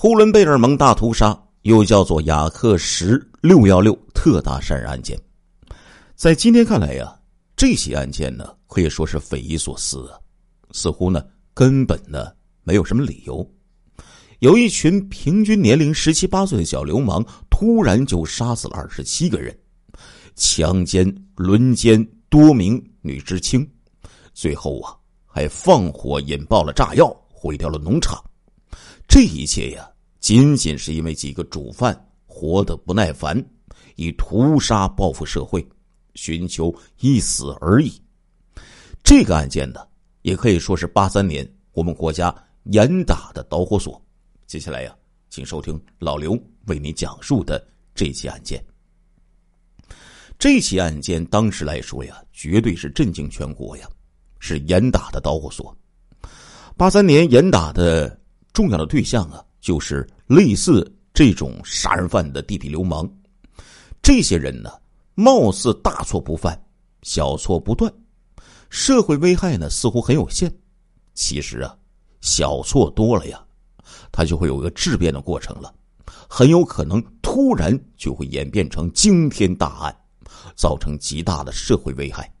呼伦贝尔蒙大屠杀又叫做雅克什六幺六特大杀人案件，在今天看来呀，这起案件呢可以说是匪夷所思啊，似乎呢根本呢没有什么理由。有一群平均年龄十七八岁的小流氓，突然就杀死了二十七个人，强奸、轮奸多名女知青，最后啊还放火引爆了炸药，毁掉了农场。这一切呀，仅仅是因为几个主犯活得不耐烦，以屠杀报复社会，寻求一死而已。这个案件呢，也可以说是八三年我们国家严打的导火索。接下来呀，请收听老刘为你讲述的这起案件。这起案件当时来说呀，绝对是震惊全国呀，是严打的导火索。八三年严打的。重要的对象啊，就是类似这种杀人犯的地痞流氓。这些人呢，貌似大错不犯，小错不断，社会危害呢似乎很有限。其实啊，小错多了呀，他就会有一个质变的过程了，很有可能突然就会演变成惊天大案，造成极大的社会危害。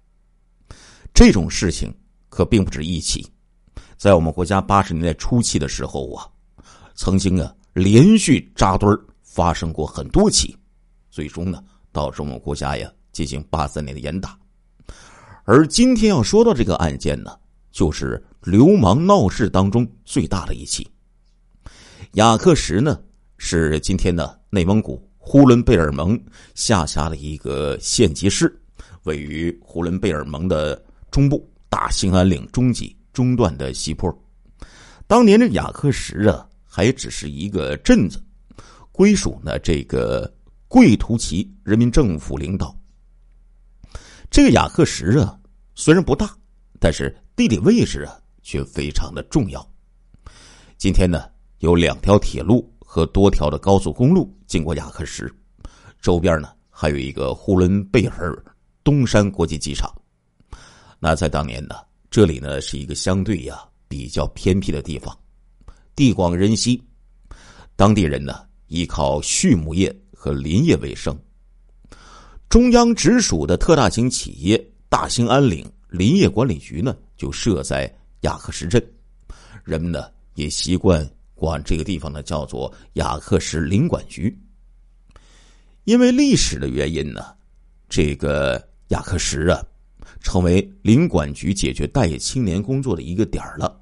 这种事情可并不止一起。在我们国家八十年代初期的时候啊，曾经啊连续扎堆发生过很多起，最终呢导致我们国家呀进行八三年的严打。而今天要说到这个案件呢，就是流氓闹事当中最大的一起。雅克什呢是今天的内蒙古呼伦贝尔盟下辖的一个县级市，位于呼伦贝尔盟的中部大兴安岭中级。中段的西坡，当年这雅克什啊，还只是一个镇子，归属呢这个贵图旗人民政府领导。这个雅克什啊，虽然不大，但是地理位置啊却非常的重要。今天呢，有两条铁路和多条的高速公路经过雅克什，周边呢还有一个呼伦贝尔东山国际机场。那在当年呢。这里呢是一个相对呀比较偏僻的地方，地广人稀，当地人呢依靠畜牧业和林业为生。中央直属的特大型企业大兴安岭林业管理局呢就设在雅克什镇，人们呢也习惯管这个地方呢叫做雅克什林管局。因为历史的原因呢，这个雅克什啊。成为林管局解决待业青年工作的一个点儿了。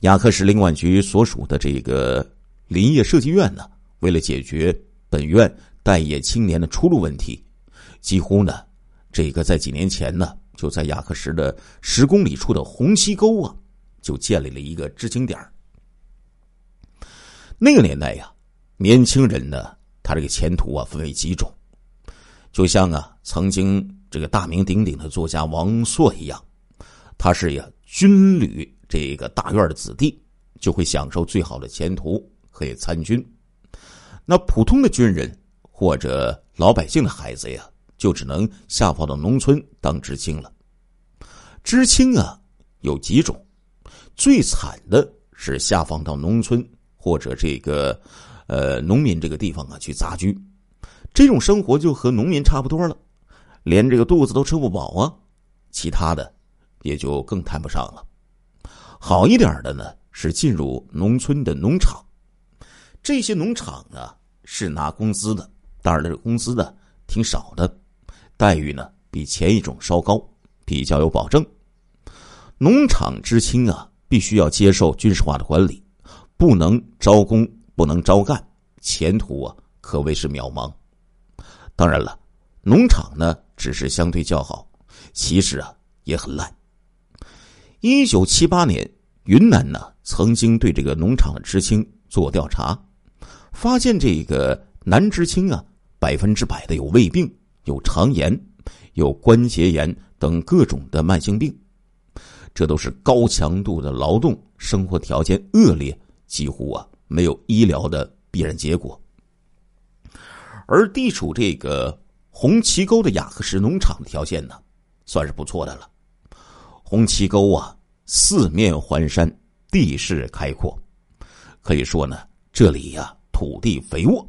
雅克什林管局所属的这个林业设计院呢，为了解决本院待业青年的出路问题，几乎呢，这个在几年前呢，就在雅克什的十公里处的红旗沟啊，就建立了一个知青点儿那个年代呀，年轻人呢，他这个前途啊，分为几种，就像啊，曾经。这个大名鼎鼎的作家王朔一样，他是呀军旅这个大院的子弟，就会享受最好的前途，可以参军。那普通的军人或者老百姓的孩子呀，就只能下放到农村当知青了。知青啊有几种，最惨的是下放到农村或者这个呃农民这个地方啊去杂居，这种生活就和农民差不多了。连这个肚子都吃不饱啊，其他的也就更谈不上了。好一点的呢，是进入农村的农场，这些农场呢是拿工资的，当然这工资呢挺少的，待遇呢比前一种稍高，比较有保证。农场知青啊，必须要接受军事化的管理，不能招工，不能招干，前途啊可谓是渺茫。当然了，农场呢。只是相对较好，其实啊也很烂。一九七八年，云南呢曾经对这个农场的知青做调查，发现这个男知青啊百分之百的有胃病、有肠炎、有关节炎等各种的慢性病，这都是高强度的劳动，生活条件恶劣，几乎啊没有医疗的必然结果。而地处这个。红旗沟的雅克什农场的条件呢，算是不错的了。红旗沟啊，四面环山，地势开阔，可以说呢，这里呀土地肥沃，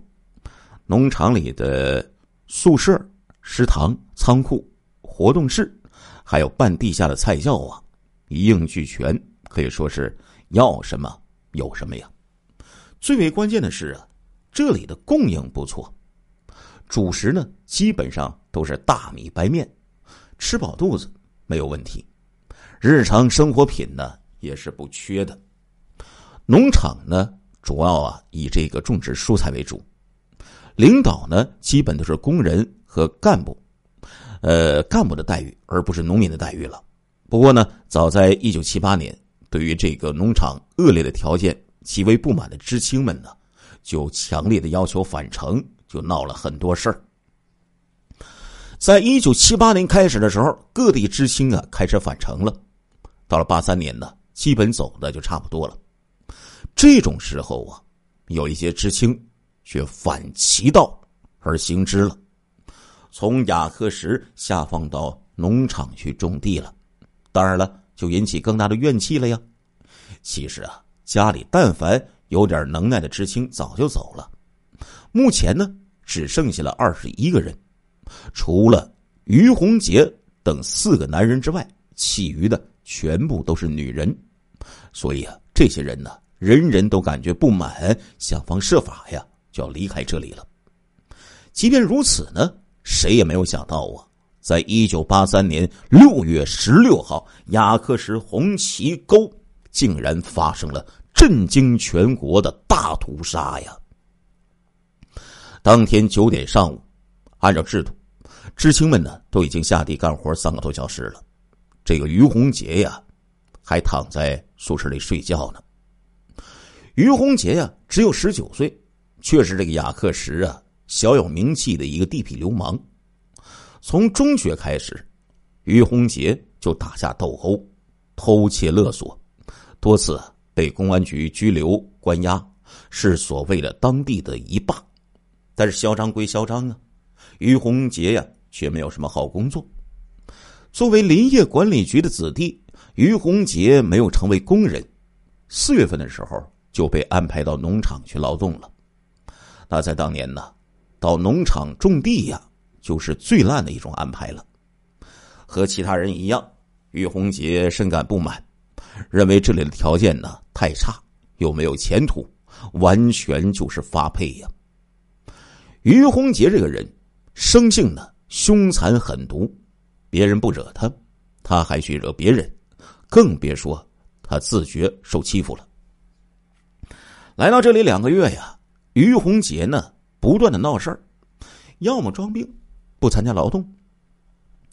农场里的宿舍、食堂、仓库、活动室，还有半地下的菜窖啊，一应俱全，可以说是要什么有什么呀。最为关键的是啊，这里的供应不错，主食呢基本上都是大米白面，吃饱肚子没有问题。日常生活品呢也是不缺的。农场呢主要啊以这个种植蔬菜为主，领导呢基本都是工人和干部，呃干部的待遇而不是农民的待遇了。不过呢，早在一九七八年，对于这个农场恶劣的条件。极为不满的知青们呢，就强烈的要求返城，就闹了很多事儿。在一九七八年开始的时候，各地知青啊开始返城了。到了八三年呢，基本走的就差不多了。这种时候啊，有一些知青却反其道而行之了，从雅克什下放到农场去种地了。当然了，就引起更大的怨气了呀。其实啊。家里但凡有点能耐的知青早就走了，目前呢只剩下了二十一个人，除了于洪杰等四个男人之外，其余的全部都是女人。所以啊，这些人呢，人人都感觉不满，想方设法呀就要离开这里了。即便如此呢，谁也没有想到啊，在一九八三年六月十六号，雅克什红旗沟竟然发生了。震惊全国的大屠杀呀！当天九点上午，按照制度，知青们呢都已经下地干活三个多小时了。这个于洪杰呀，还躺在宿舍里睡觉呢。于洪杰呀，只有十九岁，却是这个雅克什啊小有名气的一个地痞流氓。从中学开始，于洪杰就打架斗殴、偷窃勒索，多次。被公安局拘留关押，是所谓的当地的一霸。但是嚣张归嚣张啊，于洪杰呀却没有什么好工作。作为林业管理局的子弟，于洪杰没有成为工人。四月份的时候就被安排到农场去劳动了。那在当年呢，到农场种地呀，就是最烂的一种安排了。和其他人一样，于洪杰深感不满。认为这里的条件呢太差，又没有前途，完全就是发配呀。于洪杰这个人，生性呢凶残狠毒，别人不惹他，他还去惹别人，更别说他自觉受欺负了。来到这里两个月呀，于洪杰呢不断的闹事儿，要么装病不参加劳动，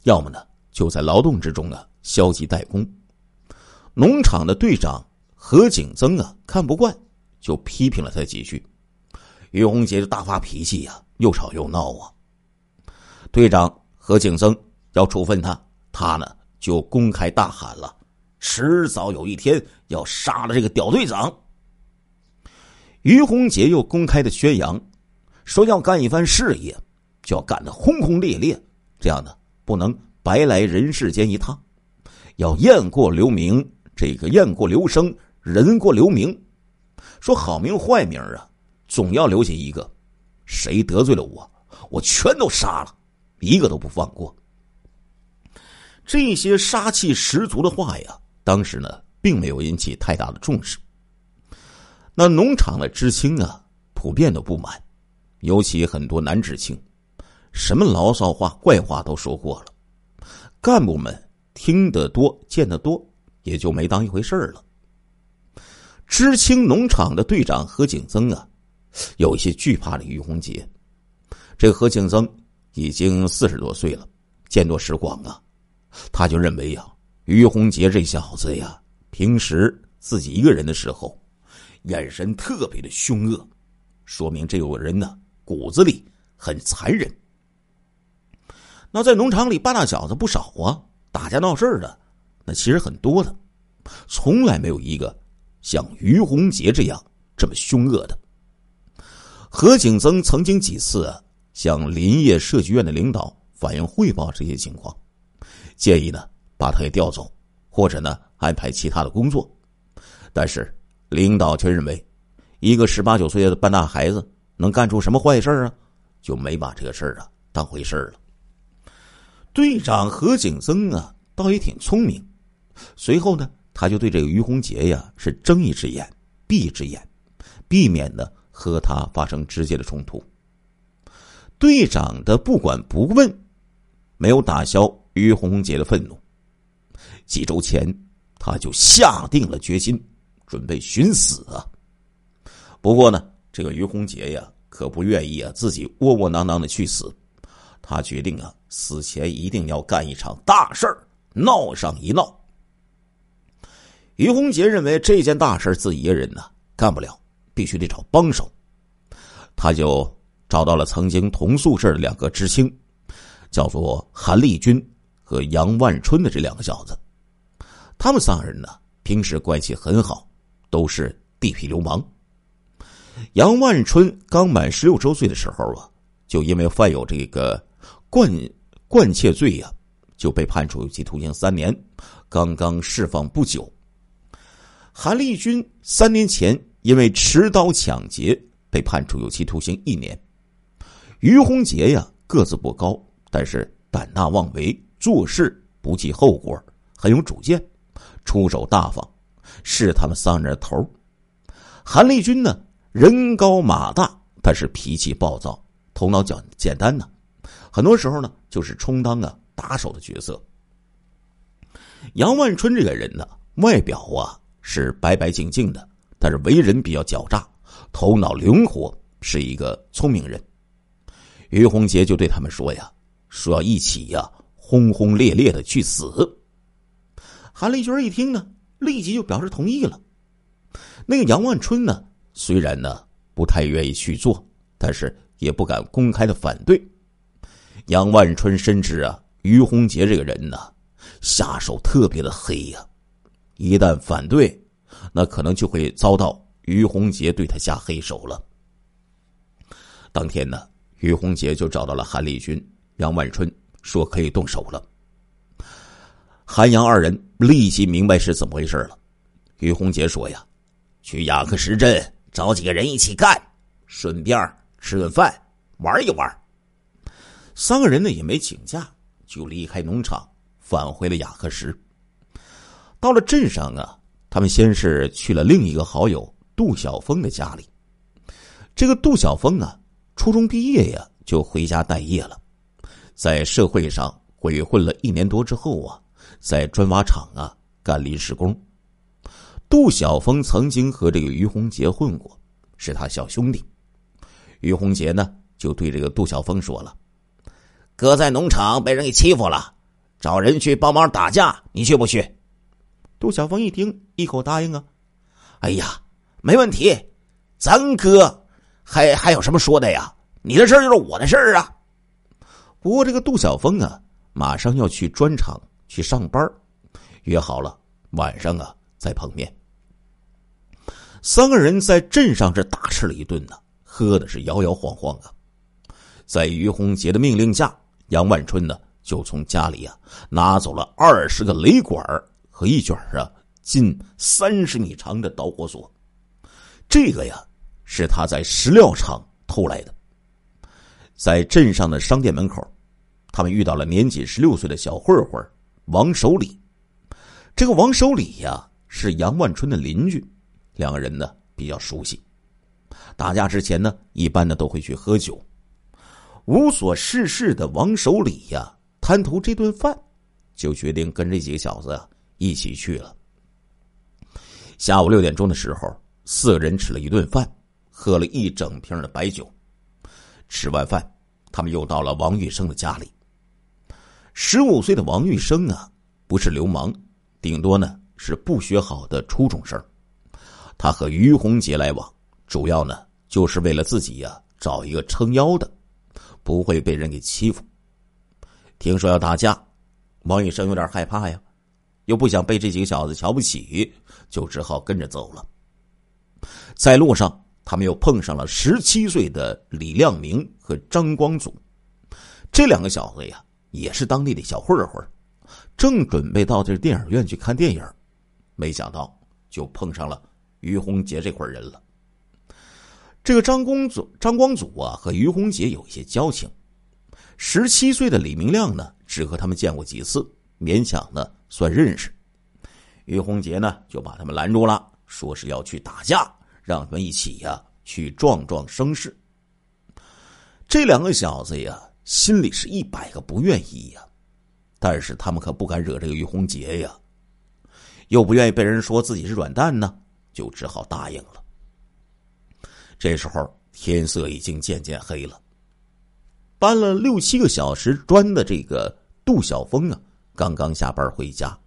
要么呢就在劳动之中啊消极怠工。农场的队长何景增啊，看不惯，就批评了他几句。于洪杰就大发脾气呀，又吵又闹啊。队长何景增要处分他，他呢就公开大喊了：“迟早有一天要杀了这个屌队长。”于洪杰又公开的宣扬，说要干一番事业，就要干得轰轰烈烈，这样呢不能白来人世间一趟，要雁过留名。这个雁过留声，人过留名，说好名坏名啊，总要留下一个。谁得罪了我，我全都杀了，一个都不放过。这些杀气十足的话呀，当时呢，并没有引起太大的重视。那农场的知青啊，普遍都不满，尤其很多男知青，什么牢骚话、怪话都说过了。干部们听得多，见得多。也就没当一回事儿了。知青农场的队长何景增啊，有一些惧怕的于洪杰。这何庆增已经四十多岁了，见多识广啊，他就认为呀，于洪杰这小子呀，平时自己一个人的时候，眼神特别的凶恶，说明这个人呢骨子里很残忍。那在农场里办大小子不少啊，打架闹事的。那其实很多的，从来没有一个像于洪杰这样这么凶恶的。何景增曾经几次向林业设计院的领导反映汇报这些情况，建议呢把他给调走，或者呢安排其他的工作，但是领导却认为一个十八九岁的半大孩子能干出什么坏事啊？就没把这个事儿啊当回事了。队长何景增啊，倒也挺聪明。随后呢，他就对这个于洪杰呀是睁一只眼闭一只眼，避免呢和他发生直接的冲突。队长的不管不问，没有打消于洪杰的愤怒。几周前，他就下定了决心，准备寻死啊。不过呢，这个于洪杰呀，可不愿意啊自己窝窝囊囊的去死。他决定啊，死前一定要干一场大事儿，闹上一闹。于洪杰认为这件大事自己一个人呢干不了，必须得找帮手。他就。找到了曾经同宿舍的两个知青，叫做韩立军和杨万春的这两个小子。他们三人呢，平时关系很好，都是地痞流氓。杨万春刚满十六周岁的时候啊，就因为犯有这个惯惯窃罪呀，就被判处有期徒刑三年，刚刚释放不久。韩立军三年前因为持刀抢劫被判处有期徒刑一年。于洪杰呀，个子不高，但是胆大妄为，做事不计后果，很有主见，出手大方，是他们三人的头。韩立军呢，人高马大，但是脾气暴躁，头脑简简单呢，很多时候呢，就是充当啊打手的角色。杨万春这个人呢，外表啊是白白净净的，但是为人比较狡诈，头脑灵活，是一个聪明人。于洪杰就对他们说：“呀，说要一起呀，轰轰烈烈的去死。”韩立军一听呢，立即就表示同意了。那个杨万春呢，虽然呢不太愿意去做，但是也不敢公开的反对。杨万春深知啊，于洪杰这个人呢，下手特别的黑呀，一旦反对，那可能就会遭到于洪杰对他下黑手了。当天呢。于洪杰就找到了韩立军、杨万春，说可以动手了。韩杨二人立即明白是怎么回事了。于洪杰说：“呀，去雅克什镇找几个人一起干，顺便吃顿饭，玩一玩。”三个人呢也没请假，就离开农场，返回了雅克什。到了镇上啊，他们先是去了另一个好友杜晓峰的家里。这个杜晓峰啊。初中毕业呀，就回家待业了，在社会上鬼混了一年多之后啊，在砖瓦厂啊干临时工。杜晓峰曾经和这个于洪杰混过，是他小兄弟。于洪杰呢，就对这个杜晓峰说了：“哥在农场被人给欺负了，找人去帮忙打架，你去不去？”杜晓峰一听，一口答应啊。哎呀，没问题，咱哥。还还有什么说的呀？你的事儿就是我的事儿啊！不过这个杜晓峰啊，马上要去砖厂去上班，约好了晚上啊再碰面。三个人在镇上这大吃了一顿呢，喝的是摇摇晃晃啊。在于洪杰的命令下，杨万春呢就从家里啊拿走了二十个雷管和一卷啊近三十米长的导火索，这个呀。是他在石料厂偷来的。在镇上的商店门口，他们遇到了年仅十六岁的小混混王守礼。这个王守礼呀，是杨万春的邻居，两个人呢比较熟悉。打架之前呢，一般的都会去喝酒。无所事事的王守礼呀，贪图这顿饭，就决定跟这几个小子啊一起去了。下午六点钟的时候，四个人吃了一顿饭。喝了一整瓶的白酒，吃完饭，他们又到了王玉生的家里。十五岁的王玉生啊，不是流氓，顶多呢是不学好的初中生。他和于洪杰来往，主要呢就是为了自己呀找一个撑腰的，不会被人给欺负。听说要打架，王玉生有点害怕呀，又不想被这几个小子瞧不起，就只好跟着走了。在路上。他们又碰上了十七岁的李亮明和张光祖，这两个小子呀，也是当地的小混混，正准备到这电影院去看电影，没想到就碰上了于洪杰这伙人了。这个张公祖、张光祖啊，和于洪杰有一些交情。十七岁的李明亮呢，只和他们见过几次，勉强呢算认识。于洪杰呢，就把他们拦住了，说是要去打架，让他们一起呀去壮壮声势。这两个小子呀，心里是一百个不愿意呀，但是他们可不敢惹这个于洪杰呀，又不愿意被人说自己是软蛋呢，就只好答应了。这时候天色已经渐渐黑了，搬了六七个小时砖的这个杜晓峰啊，刚刚下班回家。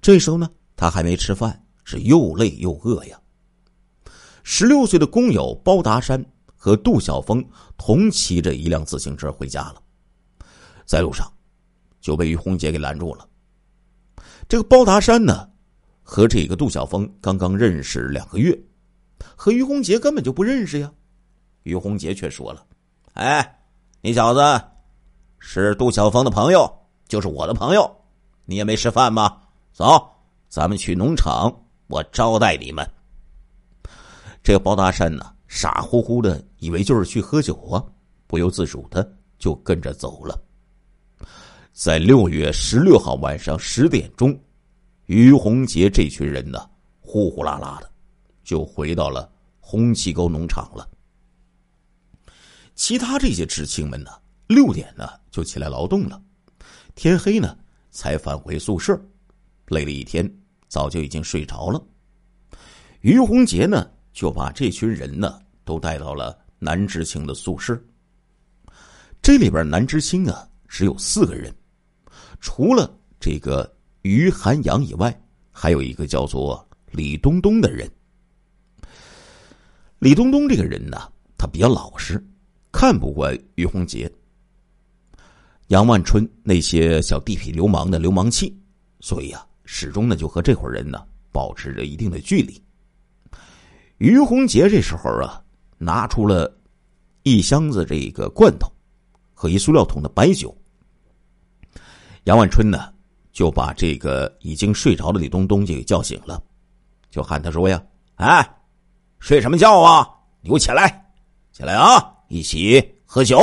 这时候呢，他还没吃饭，是又累又饿呀。十六岁的工友包达山。和杜晓峰同骑着一辆自行车回家了，在路上就被于洪杰给拦住了。这个包达山呢，和这个杜晓峰刚刚认识两个月，和于洪杰根本就不认识呀。于洪杰却说了：“哎，你小子是杜晓峰的朋友，就是我的朋友，你也没吃饭吗？走，咱们去农场，我招待你们。”这个包大山呢？傻乎乎的以为就是去喝酒啊，不由自主的就跟着走了。在六月十六号晚上十点钟，于洪杰这群人呢，呼呼啦啦的就回到了红旗沟农场了。其他这些知青们呢，六点呢就起来劳动了，天黑呢才返回宿舍，累了一天，早就已经睡着了。于洪杰呢，就把这群人呢。都带到了男知青的宿舍。这里边男知青啊，只有四个人，除了这个于寒阳以外，还有一个叫做李东东的人。李东东这个人呢，他比较老实，看不惯于洪杰、杨万春那些小地痞流氓的流氓气，所以啊，始终呢就和这伙人呢保持着一定的距离。于洪杰这时候啊。拿出了一箱子这个罐头和一塑料桶的白酒。杨万春呢，就把这个已经睡着的李东东就给叫醒了，就喊他说：“呀，哎，睡什么觉啊？你给我起来，起来啊，一起喝酒。”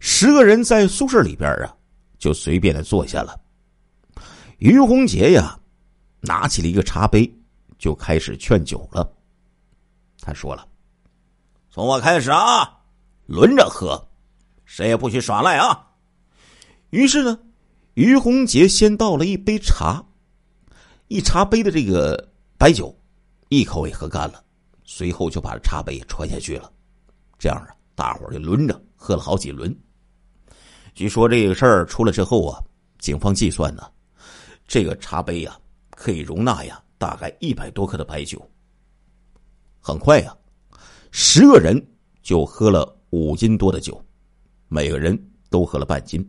十个人在宿舍里边啊，就随便的坐下了。于洪杰呀，拿起了一个茶杯，就开始劝酒了。他说了。从我开始啊，轮着喝，谁也不许耍赖啊！于是呢，于洪杰先倒了一杯茶，一茶杯的这个白酒，一口也喝干了，随后就把茶杯也传下去了。这样啊，大伙就轮着喝了好几轮。据说这个事儿出了之后啊，警方计算呢，这个茶杯呀可以容纳呀大概一百多克的白酒。很快呀。十个人就喝了五斤多的酒，每个人都喝了半斤。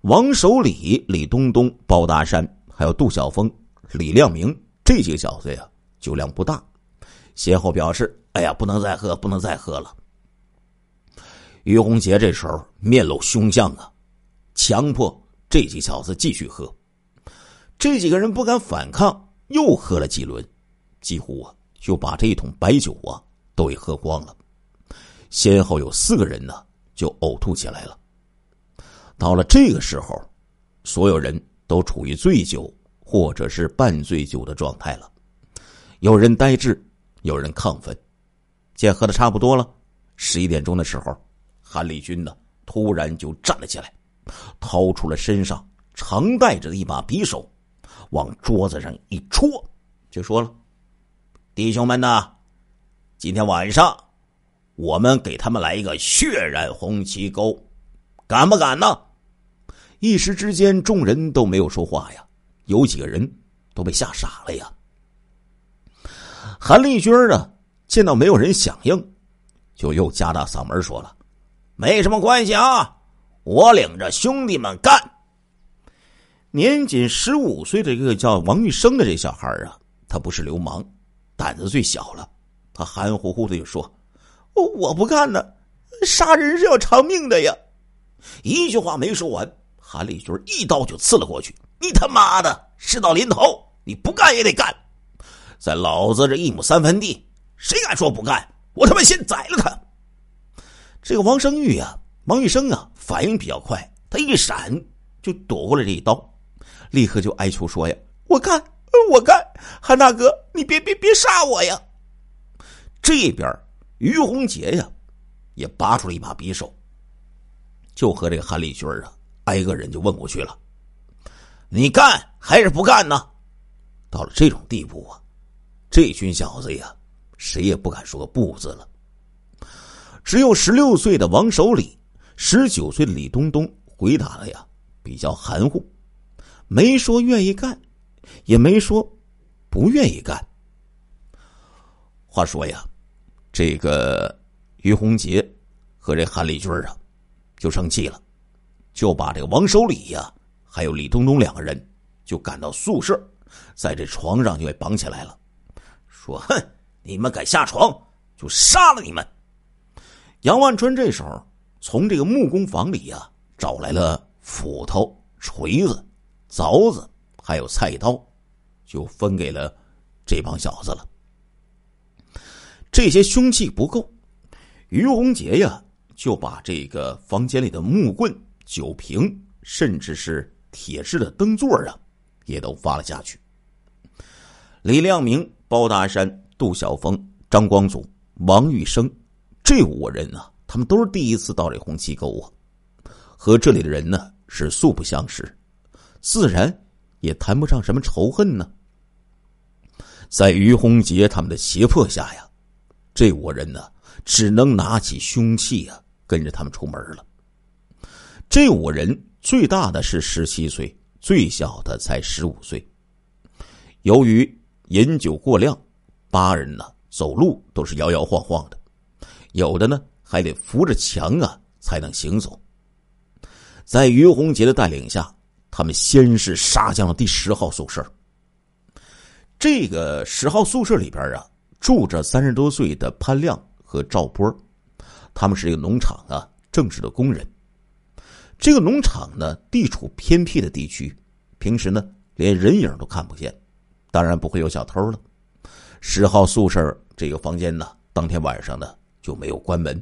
王守礼、李东东、包大山，还有杜晓峰、李亮明这几个小子呀，酒量不大，先后表示：“哎呀，不能再喝，不能再喝了。”于洪杰这时候面露凶相啊，强迫这几小子继续喝。这几个人不敢反抗，又喝了几轮，几乎啊就把这一桶白酒啊。都给喝光了，先后有四个人呢就呕吐起来了。到了这个时候，所有人都处于醉酒或者是半醉酒的状态了，有人呆滞，有人亢奋。见喝的差不多了，十一点钟的时候，韩立军呢突然就站了起来，掏出了身上常带着的一把匕首，往桌子上一戳，就说了：“弟兄们呐！”今天晚上，我们给他们来一个血染红旗沟，敢不敢呢？一时之间，众人都没有说话呀，有几个人都被吓傻了呀。韩立军呢，见到没有人响应，就又加大嗓门说了：“没什么关系啊，我领着兄弟们干。”年仅十五岁的一个叫王玉生的这小孩啊，他不是流氓，胆子最小了。他含糊糊的就说：“我我不干呢，杀人是要偿命的呀！”一句话没说完，韩立军一刀就刺了过去。“你他妈的，事到临头，你不干也得干！在老子这一亩三分地，谁敢说不干？我他妈先宰了他！这个王生玉呀，王玉生啊，反应比较快，他一闪就躲过了这一刀，立刻就哀求说：“呀，我干，我干！韩大哥，你别别别杀我呀！”这边于洪杰呀，也拔出了一把匕首，就和这个韩立军啊，挨个人就问过去了：“你干还是不干呢？”到了这种地步啊，这群小子呀，谁也不敢说个不字了。只有十六岁的王守礼，十九岁的李东东回答的呀比较含糊，没说愿意干，也没说不愿意干。话说呀，这个于洪杰和这韩立军啊，就生气了，就把这个王守礼呀，还有李东东两个人，就赶到宿舍，在这床上就给绑起来了，说：“哼，你们敢下床，就杀了你们。”杨万春这时候从这个木工房里呀找来了斧头、锤子、凿子，还有菜刀，就分给了这帮小子了。这些凶器不够，于洪杰呀就把这个房间里的木棍、酒瓶，甚至是铁制的灯座啊，也都发了下去。李亮明、包大山、杜晓峰、张光祖、王玉生。这五人呢，他们都是第一次到这红旗沟啊，和这里的人呢是素不相识，自然也谈不上什么仇恨呢。在于洪杰他们的胁迫下呀，这五人呢只能拿起凶器啊，跟着他们出门了。这五人最大的是十七岁，最小的才十五岁。由于饮酒过量，八人呢走路都是摇摇晃晃的。有的呢，还得扶着墙啊才能行走。在于洪杰的带领下，他们先是杀向了第十号宿舍。这个十号宿舍里边啊，住着三十多岁的潘亮和赵波，他们是一个农场啊正式的工人。这个农场呢，地处偏僻的地区，平时呢连人影都看不见，当然不会有小偷了。十号宿舍这个房间呢，当天晚上呢。就没有关门。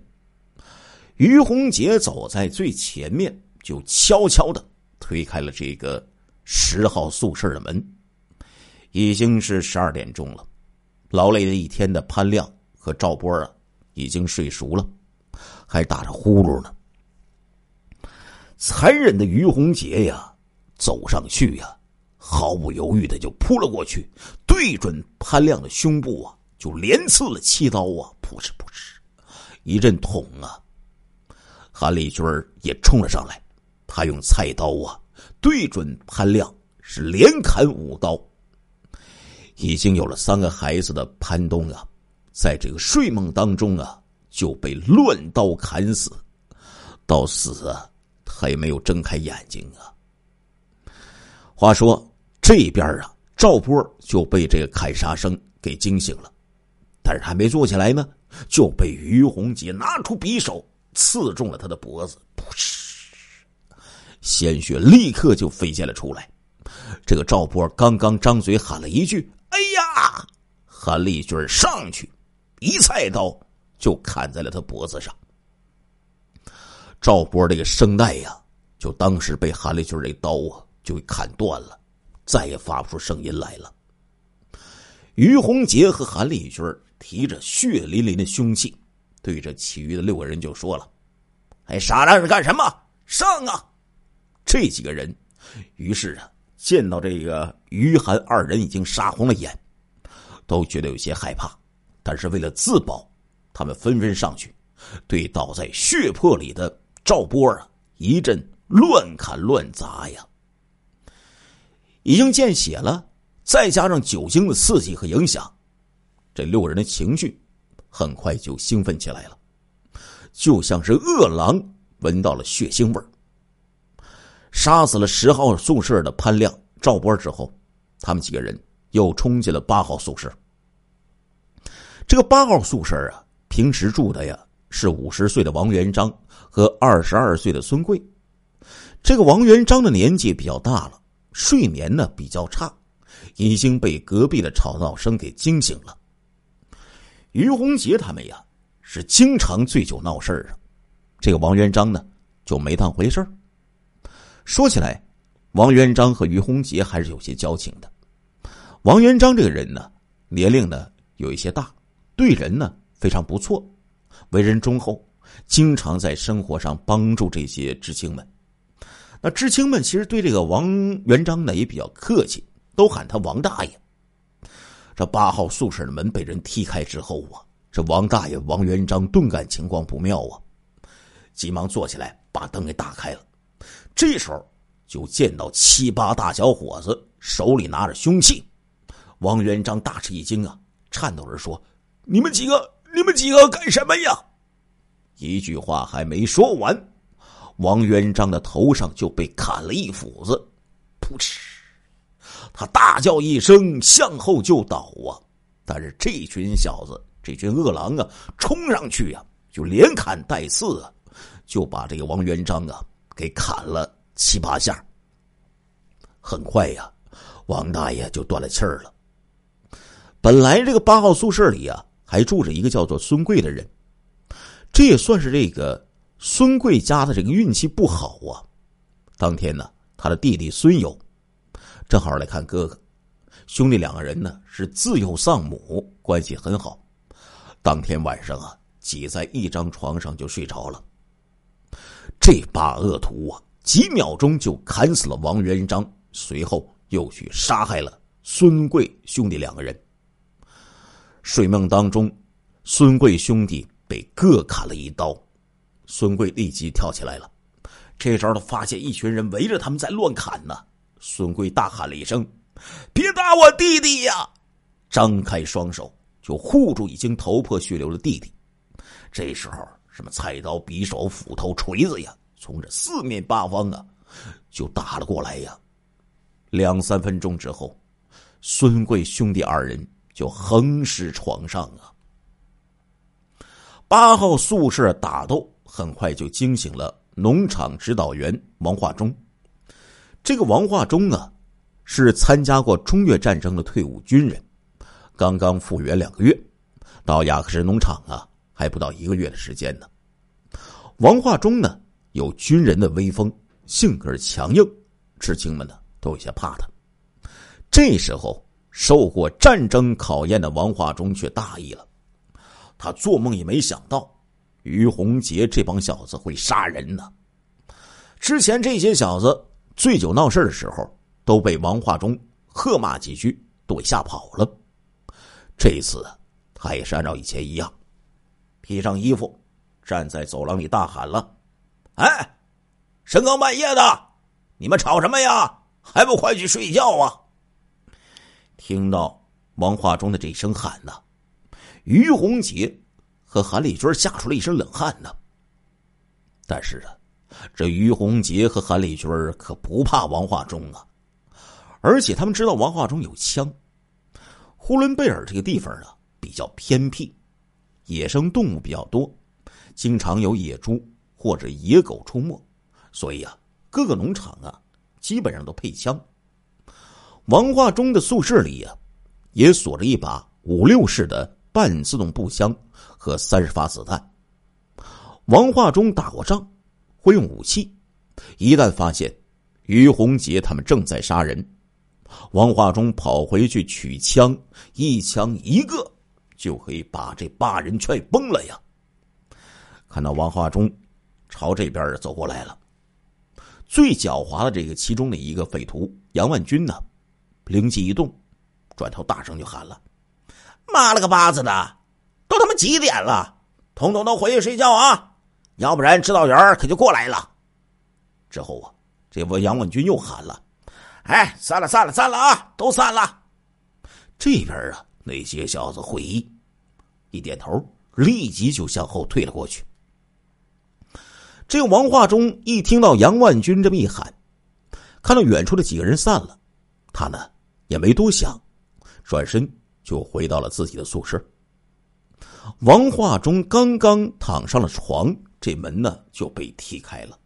于洪杰走在最前面，就悄悄的推开了这个十号宿舍的门。已经是十二点钟了，劳累了一天的潘亮和赵波啊，已经睡熟了，还打着呼噜呢。残忍的于洪杰呀，走上去呀，毫不犹豫的就扑了过去，对准潘亮的胸部啊，就连刺了七刀啊，扑哧扑哧。一阵捅啊！韩立军也冲了上来，他用菜刀啊对准潘亮，是连砍五刀。已经有了三个孩子的潘东啊，在这个睡梦当中啊就被乱刀砍死，到死啊他也没有睁开眼睛啊。话说这边啊，赵波就被这个砍杀声给惊醒了，但是还没坐起来呢。就被于洪杰拿出匕首刺中了他的脖子，噗嗤，鲜血立刻就飞溅了出来。这个赵波刚刚张嘴喊了一句“哎呀”，韩立军上去一菜刀就砍在了他脖子上。赵波这个声带呀，就当时被韩立军这刀啊就砍断了，再也发不出声音来了。于洪杰和韩立军提着血淋淋的凶器，对着其余的六个人就说了：“还傻站着干什么？上啊！”这几个人于是啊，见到这个于韩二人已经杀红了眼，都觉得有些害怕。但是为了自保，他们纷纷上去，对倒在血泊里的赵波啊一阵乱砍乱砸呀。已经见血了，再加上酒精的刺激和影响。这六人的情绪很快就兴奋起来了，就像是饿狼闻到了血腥味儿。杀死了十号宿舍的潘亮、赵波之后，他们几个人又冲进了八号宿舍。这个八号宿舍啊，平时住的呀是五十岁的王元璋和二十二岁的孙贵。这个王元璋的年纪比较大了，睡眠呢比较差，已经被隔壁的吵闹声给惊醒了。于洪杰他们呀，是经常醉酒闹事儿啊。这个王元璋呢，就没当回事儿。说起来，王元璋和于洪杰还是有些交情的。王元璋这个人呢，年龄呢有一些大，对人呢非常不错，为人忠厚，经常在生活上帮助这些知青们。那知青们其实对这个王元璋呢也比较客气，都喊他王大爷。这八号宿舍的门被人踢开之后啊，这王大爷王元璋顿感情况不妙啊，急忙坐起来把灯给打开了。这时候就见到七八大小伙子手里拿着凶器。王元璋大吃一惊啊，颤抖着说：“你们几个，你们几个干什么呀？”一句话还没说完，王元璋的头上就被砍了一斧子，噗嗤！他大叫一声，向后就倒啊！但是这群小子，这群恶狼啊，冲上去呀，就连砍带刺啊，就把这个王元璋啊给砍了七八下。很快呀，王大爷就断了气儿了。本来这个八号宿舍里啊，还住着一个叫做孙贵的人，这也算是这个孙贵家的这个运气不好啊。当天呢，他的弟弟孙友正好来看哥哥，兄弟两个人呢是自幼丧母，关系很好。当天晚上啊，挤在一张床上就睡着了。这八恶徒啊，几秒钟就砍死了王元璋，随后又去杀害了孙贵兄弟两个人。睡梦当中，孙贵兄弟被各砍了一刀，孙贵立即跳起来了。这时候他发现一群人围着他们在乱砍呢，孙贵大喊了一声：“别打我弟弟呀！”张开双手就护住已经头破血流的弟弟。这时候，什么菜刀、匕首、斧头、锤子呀，从这四面八方啊，就打了过来呀。两三分钟之后，孙贵兄弟二人。就横尸床上啊！八号宿舍打斗很快就惊醒了农场指导员王化忠。这个王化忠啊，是参加过中越战争的退伍军人，刚刚复员两个月，到雅克什农场啊，还不到一个月的时间呢。王化忠呢，有军人的威风，性格强硬，知青们呢都有些怕他。这时候。受过战争考验的王化忠却大意了，他做梦也没想到于洪杰这帮小子会杀人呢。之前这些小子醉酒闹事的时候，都被王化忠喝骂几句，都给吓跑了。这一次他也是按照以前一样，披上衣服，站在走廊里大喊了：“哎，深更半夜的，你们吵什么呀？还不快去睡觉啊！”听到王化忠的这声喊呢，于洪杰和韩立军吓出了一身冷汗呢。但是啊，这于洪杰和韩立军可不怕王化忠啊，而且他们知道王化忠有枪。呼伦贝尔这个地方呢比较偏僻，野生动物比较多，经常有野猪或者野狗出没，所以啊，各个农场啊基本上都配枪。王化忠的宿舍里呀，也锁着一把五六式的半自动步枪和三十发子弹。王化忠打过仗，会用武器。一旦发现于洪杰他们正在杀人，王化忠跑回去取枪，一枪一个就可以把这八人全崩了呀！看到王化忠朝这边走过来了，最狡猾的这个其中的一个匪徒杨万军呢？灵机一动，转头大声就喊了：“妈了个巴子的，都他妈几点了？统统都回去睡觉啊！要不然指导员可就过来了。”之后啊，这不杨万军又喊了：“哎，散了，散了，散了啊，都散了！”这边啊，那些小子会意，一点头，立即就向后退了过去。这个王化忠一听到杨万军这么一喊，看到远处的几个人散了，他呢？也没多想，转身就回到了自己的宿舍。王化忠刚刚躺上了床，这门呢就被踢开了。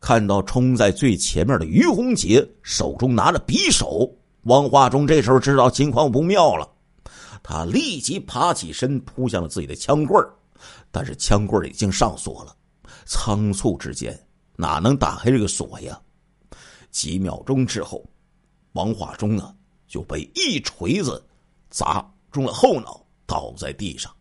看到冲在最前面的于洪杰手中拿着匕首，王化忠这时候知道情况不妙了，他立即爬起身扑向了自己的枪棍但是枪棍已经上锁了，仓促之间哪能打开这个锁呀？几秒钟之后，王化忠啊就被一锤子砸中了后脑，倒在地上。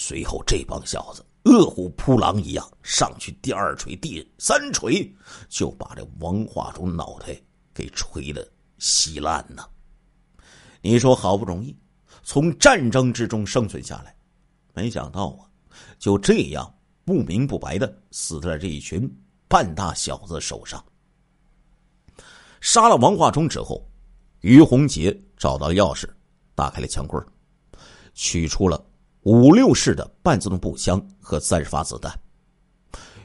随后，这帮小子饿虎扑狼一样上去，第二锤、第三锤，就把这王化忠脑袋给锤的稀烂呢。你说好不容易从战争之中生存下来，没想到啊，就这样不明不白的死在了这一群半大小子手上。杀了王化忠之后，于洪杰找到钥匙，打开了枪柜，取出了五六式的半自动步枪和三十发子弹。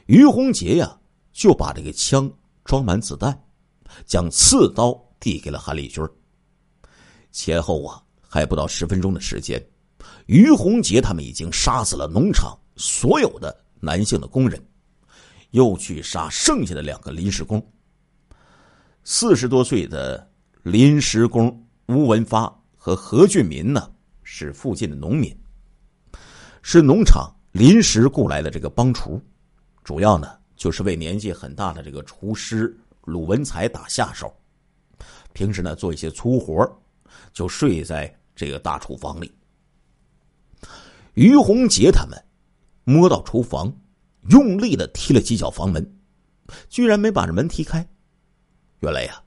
于洪杰呀，就把这个枪装满子弹，将刺刀递给了韩立军。前后啊，还不到十分钟的时间，于洪杰他们已经杀死了农场所有的男性的工人，又去杀剩下的两个临时工。四十多岁的临时工吴文发和何俊民呢，是附近的农民，是农场临时雇来的这个帮厨，主要呢就是为年纪很大的这个厨师鲁文才打下手，平时呢做一些粗活，就睡在这个大厨房里。于洪杰他们摸到厨房，用力的踢了几脚房门，居然没把这门踢开。原来呀，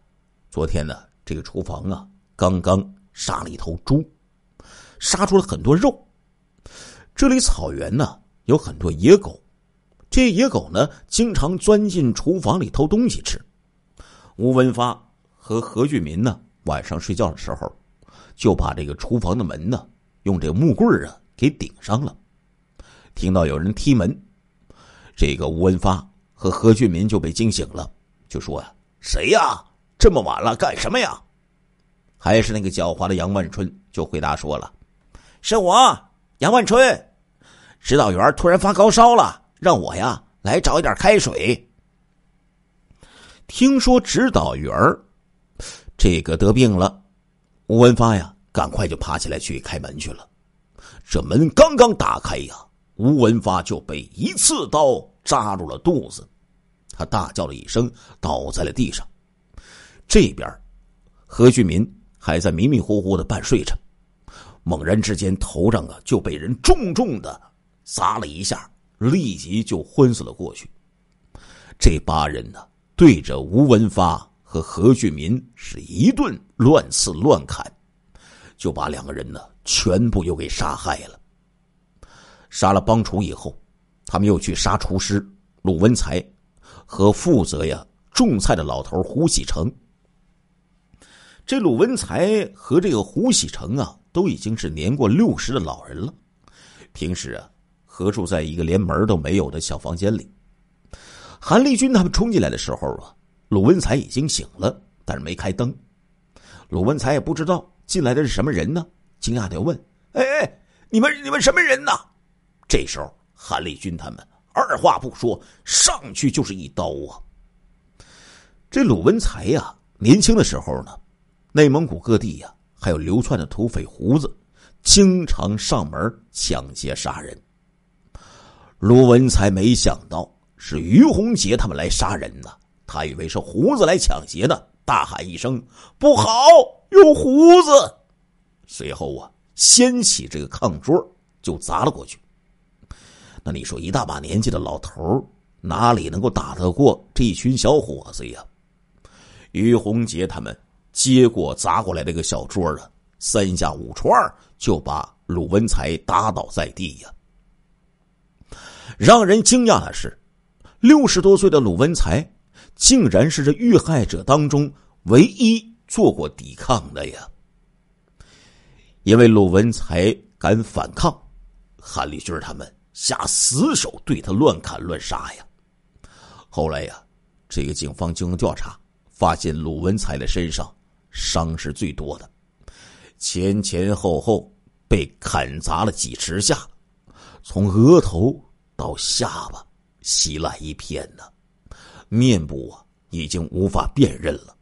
昨天呢，这个厨房啊，刚刚杀了一头猪，杀出了很多肉。这里草原呢有很多野狗，这野狗呢经常钻进厨房里偷东西吃。吴文发和何俊民呢晚上睡觉的时候，就把这个厨房的门呢用这个木棍啊给顶上了。听到有人踢门，这个吴文发和何俊民就被惊醒了，就说呀。谁呀？这么晚了干什么呀？还是那个狡猾的杨万春就回答说了：“是我，杨万春。指导员突然发高烧了，让我呀来找一点开水。听说指导员这个得病了，吴文发呀赶快就爬起来去开门去了。这门刚刚打开呀，吴文发就被一刺刀扎入了肚子。”他大叫了一声，倒在了地上。这边，何俊民还在迷迷糊糊的半睡着，猛然之间头上啊就被人重重的砸了一下，立即就昏死了过去。这八人呢，对着吴文发和何俊民是一顿乱刺乱砍，就把两个人呢全部又给杀害了。杀了帮厨以后，他们又去杀厨师鲁文才。和负责呀种菜的老头胡喜成，这鲁文才和这个胡喜成啊，都已经是年过六十的老人了。平时啊，合住在一个连门都没有的小房间里。韩立军他们冲进来的时候啊，鲁文才已经醒了，但是没开灯。鲁文才也不知道进来的是什么人呢，惊讶的问：“哎哎，你们你们什么人呢？”这时候，韩立军他们。二话不说，上去就是一刀啊！这鲁文才呀，年轻的时候呢，内蒙古各地呀，还有流窜的土匪胡子，经常上门抢劫杀人。卢文才没想到是于洪杰他们来杀人呢，他以为是胡子来抢劫呢，大喊一声：“不好，有胡子！”随后啊，掀起这个炕桌就砸了过去。那你说，一大把年纪的老头哪里能够打得过这群小伙子呀？于洪杰他们接过砸过来这个小桌啊，三下五除二就把鲁文才打倒在地呀。让人惊讶的是，六十多岁的鲁文才竟然是这遇害者当中唯一做过抵抗的呀。因为鲁文才敢反抗，韩立军他们。下死手对他乱砍乱杀呀！后来呀，这个警方经过调查，发现鲁文才的身上伤是最多的，前前后后被砍砸了几十下，从额头到下巴稀烂一片呢，面部啊已经无法辨认了。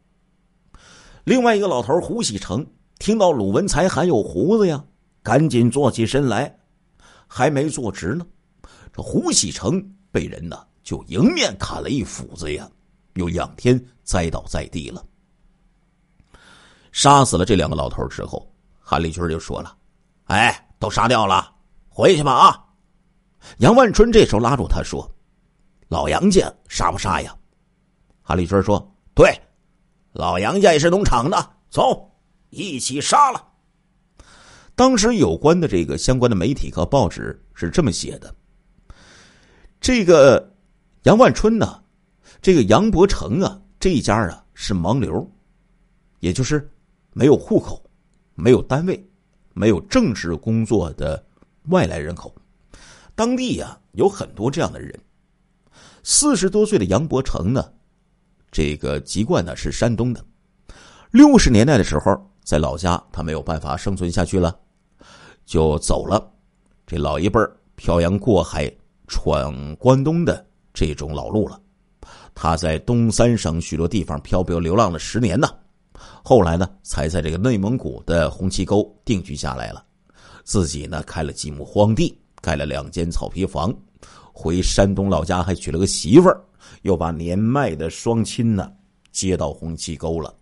另外一个老头胡喜成听到鲁文才还有胡子呀，赶紧坐起身来。还没坐直呢，这胡喜成被人呢就迎面砍了一斧子呀，又仰天栽倒在地了。杀死了这两个老头之后，韩立军就说了：“哎，都杀掉了，回去吧啊！”杨万春这时候拉住他说：“老杨家杀不杀呀？”韩立军说：“对，老杨家也是农场的，走，一起杀了。”当时有关的这个相关的媒体和报纸是这么写的：这个杨万春呢，这个杨伯成啊，这一家啊是盲流，也就是没有户口、没有单位、没有正式工作的外来人口。当地呀有很多这样的人。四十多岁的杨伯成呢，这个籍贯呢是山东的。六十年代的时候，在老家他没有办法生存下去了。就走了，这老一辈漂洋过海闯关东的这种老路了。他在东三省许多地方漂泊流浪了十年呢，后来呢，才在这个内蒙古的红旗沟定居下来了。自己呢，开了几亩荒地，盖了两间草皮房，回山东老家还娶了个媳妇儿，又把年迈的双亲呢接到红旗沟了。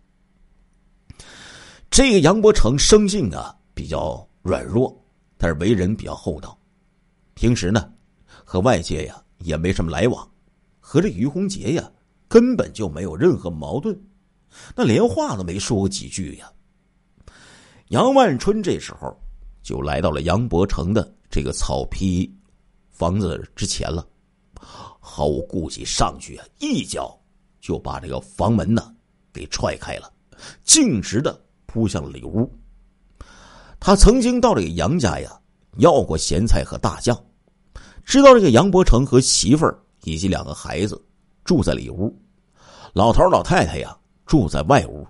这个杨伯成生性啊比较。软弱，但是为人比较厚道。平时呢，和外界呀也没什么来往，和这于洪杰呀根本就没有任何矛盾，那连话都没说过几句呀。杨万春这时候就来到了杨伯成的这个草坯房子之前了，毫无顾忌上去啊，一脚就把这个房门呢给踹开了，径直的扑向里屋。他曾经到这个杨家呀，要过咸菜和大酱，知道这个杨伯成和媳妇儿以及两个孩子住在里屋，老头老太太呀住在外屋。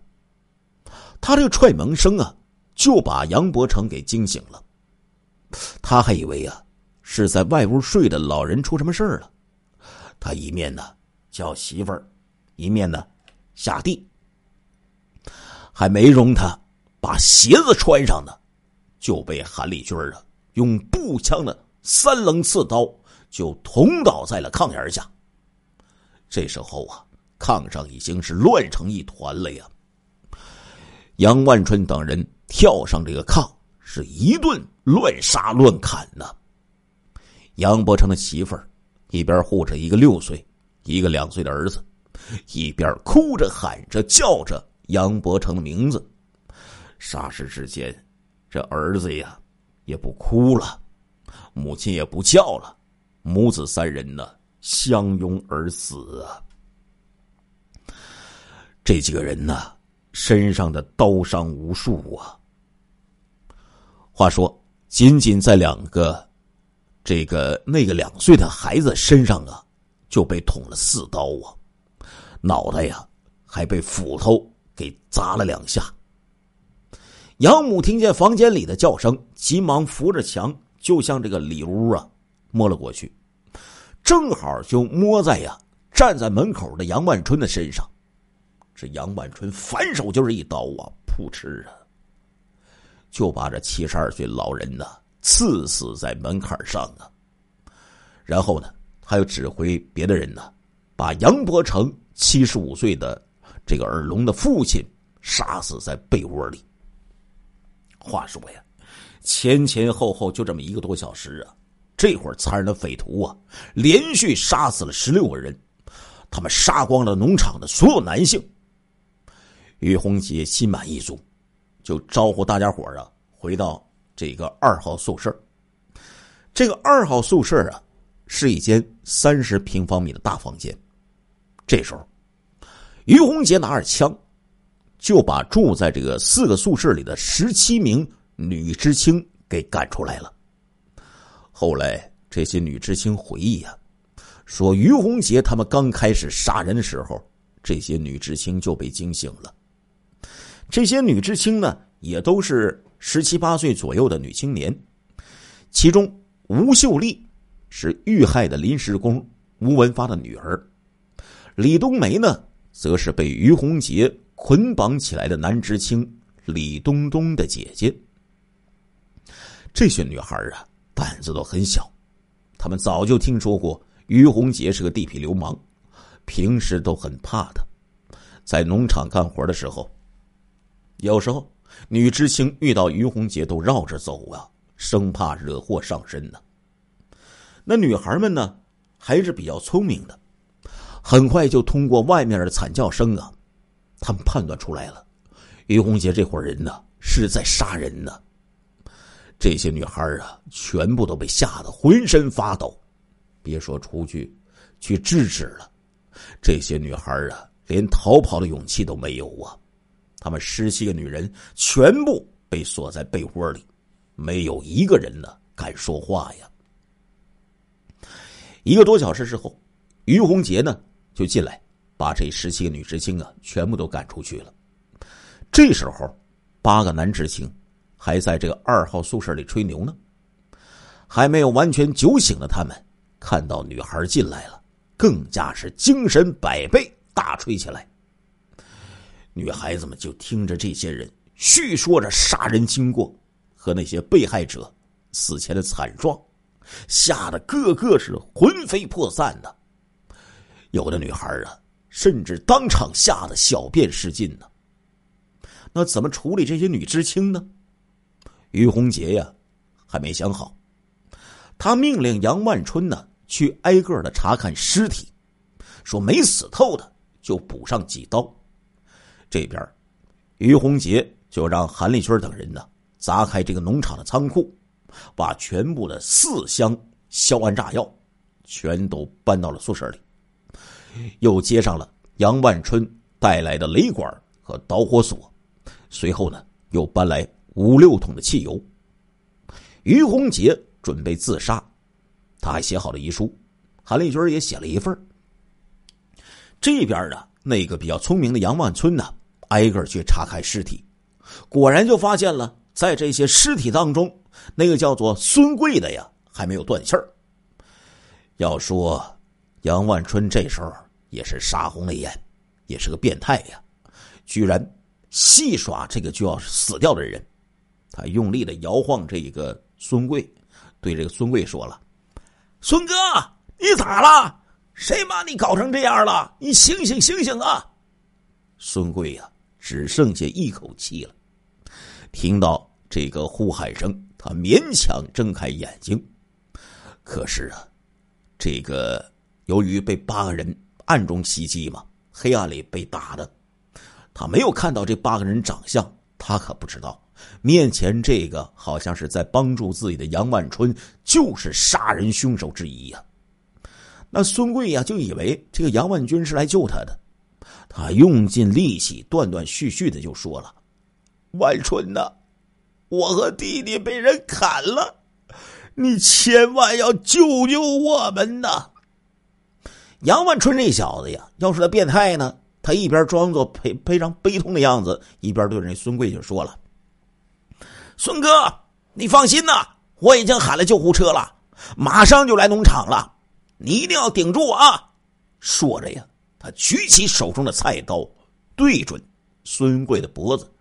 他这个踹门声啊，就把杨伯成给惊醒了。他还以为啊是在外屋睡的老人出什么事了，他一面呢叫媳妇儿，一面呢下地，还没容他把鞋子穿上呢。就被韩立军啊用步枪的三棱刺刀就捅倒在了炕沿下。这时候啊，炕上已经是乱成一团了呀。杨万春等人跳上这个炕，是一顿乱杀乱砍呢。杨伯成的媳妇儿一边护着一个六岁、一个两岁的儿子，一边哭着喊着叫着杨伯成的名字。霎时之间。这儿子呀，也不哭了，母亲也不叫了，母子三人呢相拥而死啊！这几个人呢，身上的刀伤无数啊。话说，仅仅在两个这个那个两岁的孩子身上啊，就被捅了四刀啊，脑袋呀还被斧头给砸了两下。杨母听见房间里的叫声，急忙扶着墙，就向这个里屋啊摸了过去，正好就摸在呀站在门口的杨万春的身上。这杨万春反手就是一刀啊，噗嗤啊，就把这七十二岁老人呢刺死在门槛上啊。然后呢，他又指挥别的人呢，把杨伯成七十五岁的这个耳聋的父亲杀死在被窝里。话说呀，前前后后就这么一个多小时啊，这会儿残忍的匪徒啊，连续杀死了十六个人，他们杀光了农场的所有男性。于洪杰心满意足，就招呼大家伙啊，回到这个二号宿舍。这个二号宿舍啊，是一间三十平方米的大房间。这时候，于洪杰拿着枪。就把住在这个四个宿舍里的十七名女知青给赶出来了。后来这些女知青回忆啊，说于洪杰他们刚开始杀人的时候，这些女知青就被惊醒了。这些女知青呢，也都是十七八岁左右的女青年，其中吴秀丽是遇害的临时工吴文发的女儿，李冬梅呢，则是被于洪杰。捆绑起来的男知青李东东的姐姐，这些女孩啊，胆子都很小，他们早就听说过于洪杰是个地痞流氓，平时都很怕他。在农场干活的时候，有时候女知青遇到于洪杰都绕着走啊，生怕惹祸上身呢。那女孩们呢，还是比较聪明的，很快就通过外面的惨叫声啊，他们判断出来了，于洪杰这伙人呢是在杀人呢。这些女孩啊，全部都被吓得浑身发抖，别说出去去制止了，这些女孩啊。连逃跑的勇气都没有啊！他们十七个女人全部被锁在被窝里，没有一个人呢敢说话呀。一个多小时之后，于洪杰呢就进来，把这十七个女知青啊全部都赶出去了。这时候，八个男知青还在这个二号宿舍里吹牛呢，还没有完全酒醒的他们，看到女孩进来了，更加是精神百倍。大吹起来，女孩子们就听着这些人叙说着杀人经过和那些被害者死前的惨状，吓得个个是魂飞魄散的。有的女孩啊，甚至当场吓得小便失禁呢。那怎么处理这些女知青呢？于洪杰呀，还没想好。他命令杨万春呢，去挨个的查看尸体，说没死透的。就补上几刀。这边，于洪杰就让韩立军等人呢砸开这个农场的仓库，把全部的四箱硝铵炸药全都搬到了宿舍里，又接上了杨万春带来的雷管和导火索，随后呢又搬来五六桶的汽油。于洪杰准备自杀，他还写好了遗书，韩立军也写了一份这边的那个比较聪明的杨万春呢，挨个去查看尸体，果然就发现了，在这些尸体当中，那个叫做孙贵的呀，还没有断气儿。要说杨万春这时候也是杀红了眼，也是个变态呀，居然戏耍这个就要死掉的人。他用力的摇晃这一个孙贵，对这个孙贵说了：“孙哥，你咋了？”谁把你搞成这样了？你醒醒醒醒啊！孙贵呀，只剩下一口气了。听到这个呼喊声，他勉强睁开眼睛。可是啊，这个由于被八个人暗中袭击嘛，黑暗里被打的，他没有看到这八个人长相，他可不知道面前这个好像是在帮助自己的杨万春，就是杀人凶手之一呀。那孙贵呀，就以为这个杨万军是来救他的，他用尽力气，断断续续的就说了：“万春呐，我和弟弟被人砍了，你千万要救救我们呐！”杨万春这小子呀，要是他变态呢，他一边装作非非常悲痛的样子，一边对着孙贵就说了：“孙哥，你放心呐，我已经喊了救护车了，马上就来农场了。”你一定要顶住啊！说着呀，他举起手中的菜刀，对准孙贵的脖子，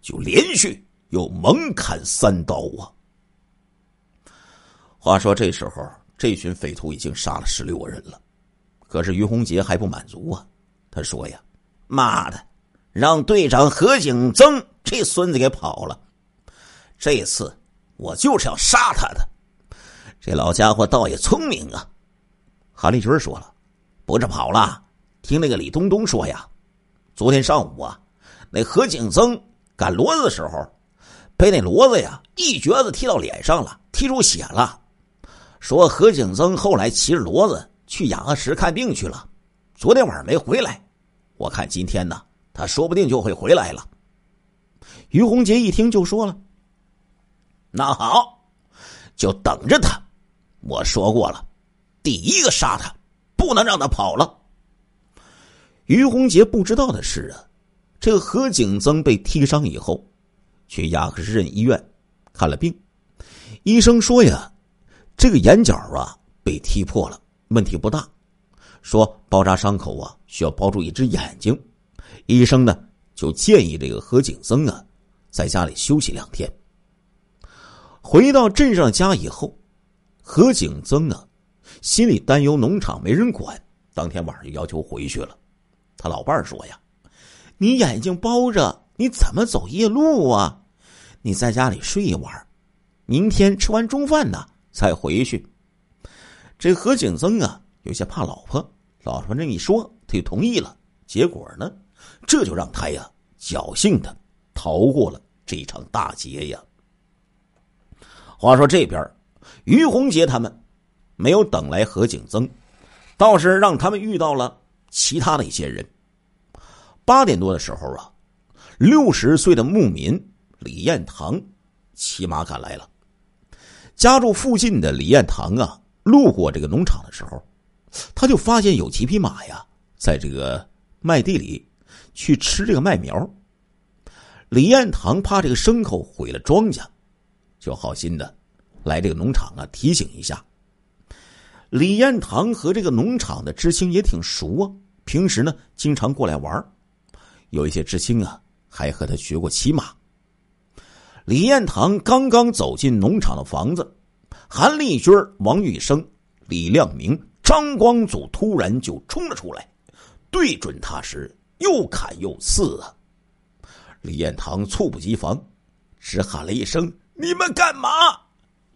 就连续又猛砍三刀啊！话说这时候，这群匪徒已经杀了十六个人了，可是于洪杰还不满足啊！他说呀：“妈的，让队长何景增这孙子给跑了，这次我就是要杀他的！这老家伙倒也聪明啊！”韩立军说了：“不是跑了，听那个李东东说呀，昨天上午啊，那何景增赶骡子的时候，被那骡子呀一橛子踢到脸上了，踢出血了。说何景增后来骑着骡子去雅河石看病去了，昨天晚上没回来。我看今天呢，他说不定就会回来了。”于洪杰一听就说了：“那好，就等着他。我说过了。”第一个杀他，不能让他跑了。于洪杰不知道的是啊，这个何景增被踢伤以后，去雅克什镇医院看了病。医生说呀，这个眼角啊被踢破了，问题不大。说包扎伤口啊需要包住一只眼睛。医生呢就建议这个何景增啊在家里休息两天。回到镇上家以后，何景增啊，心里担忧农场没人管，当天晚上就要求回去了。他老伴儿说呀：“你眼睛包着，你怎么走夜路啊？你在家里睡一晚，明天吃完中饭呢再回去。”这何景增啊，有些怕老婆，老婆这一说，他就同意了。结果呢，这就让他呀侥幸的逃过了这场大劫呀。话说这边。于洪杰他们没有等来何景增，倒是让他们遇到了其他的一些人。八点多的时候啊，六十岁的牧民李彦堂骑马赶来了。家住附近的李彦堂啊，路过这个农场的时候，他就发现有几匹马呀，在这个麦地里去吃这个麦苗。李彦堂怕这个牲口毁了庄稼，就好心的。来这个农场啊，提醒一下。李彦堂和这个农场的知青也挺熟啊，平时呢经常过来玩有一些知青啊还和他学过骑马。李彦堂刚刚走进农场的房子，韩立军、王玉生、李亮明、张光祖突然就冲了出来，对准他时又砍又刺啊！李彦堂猝不及防，只喊了一声：“你们干嘛？”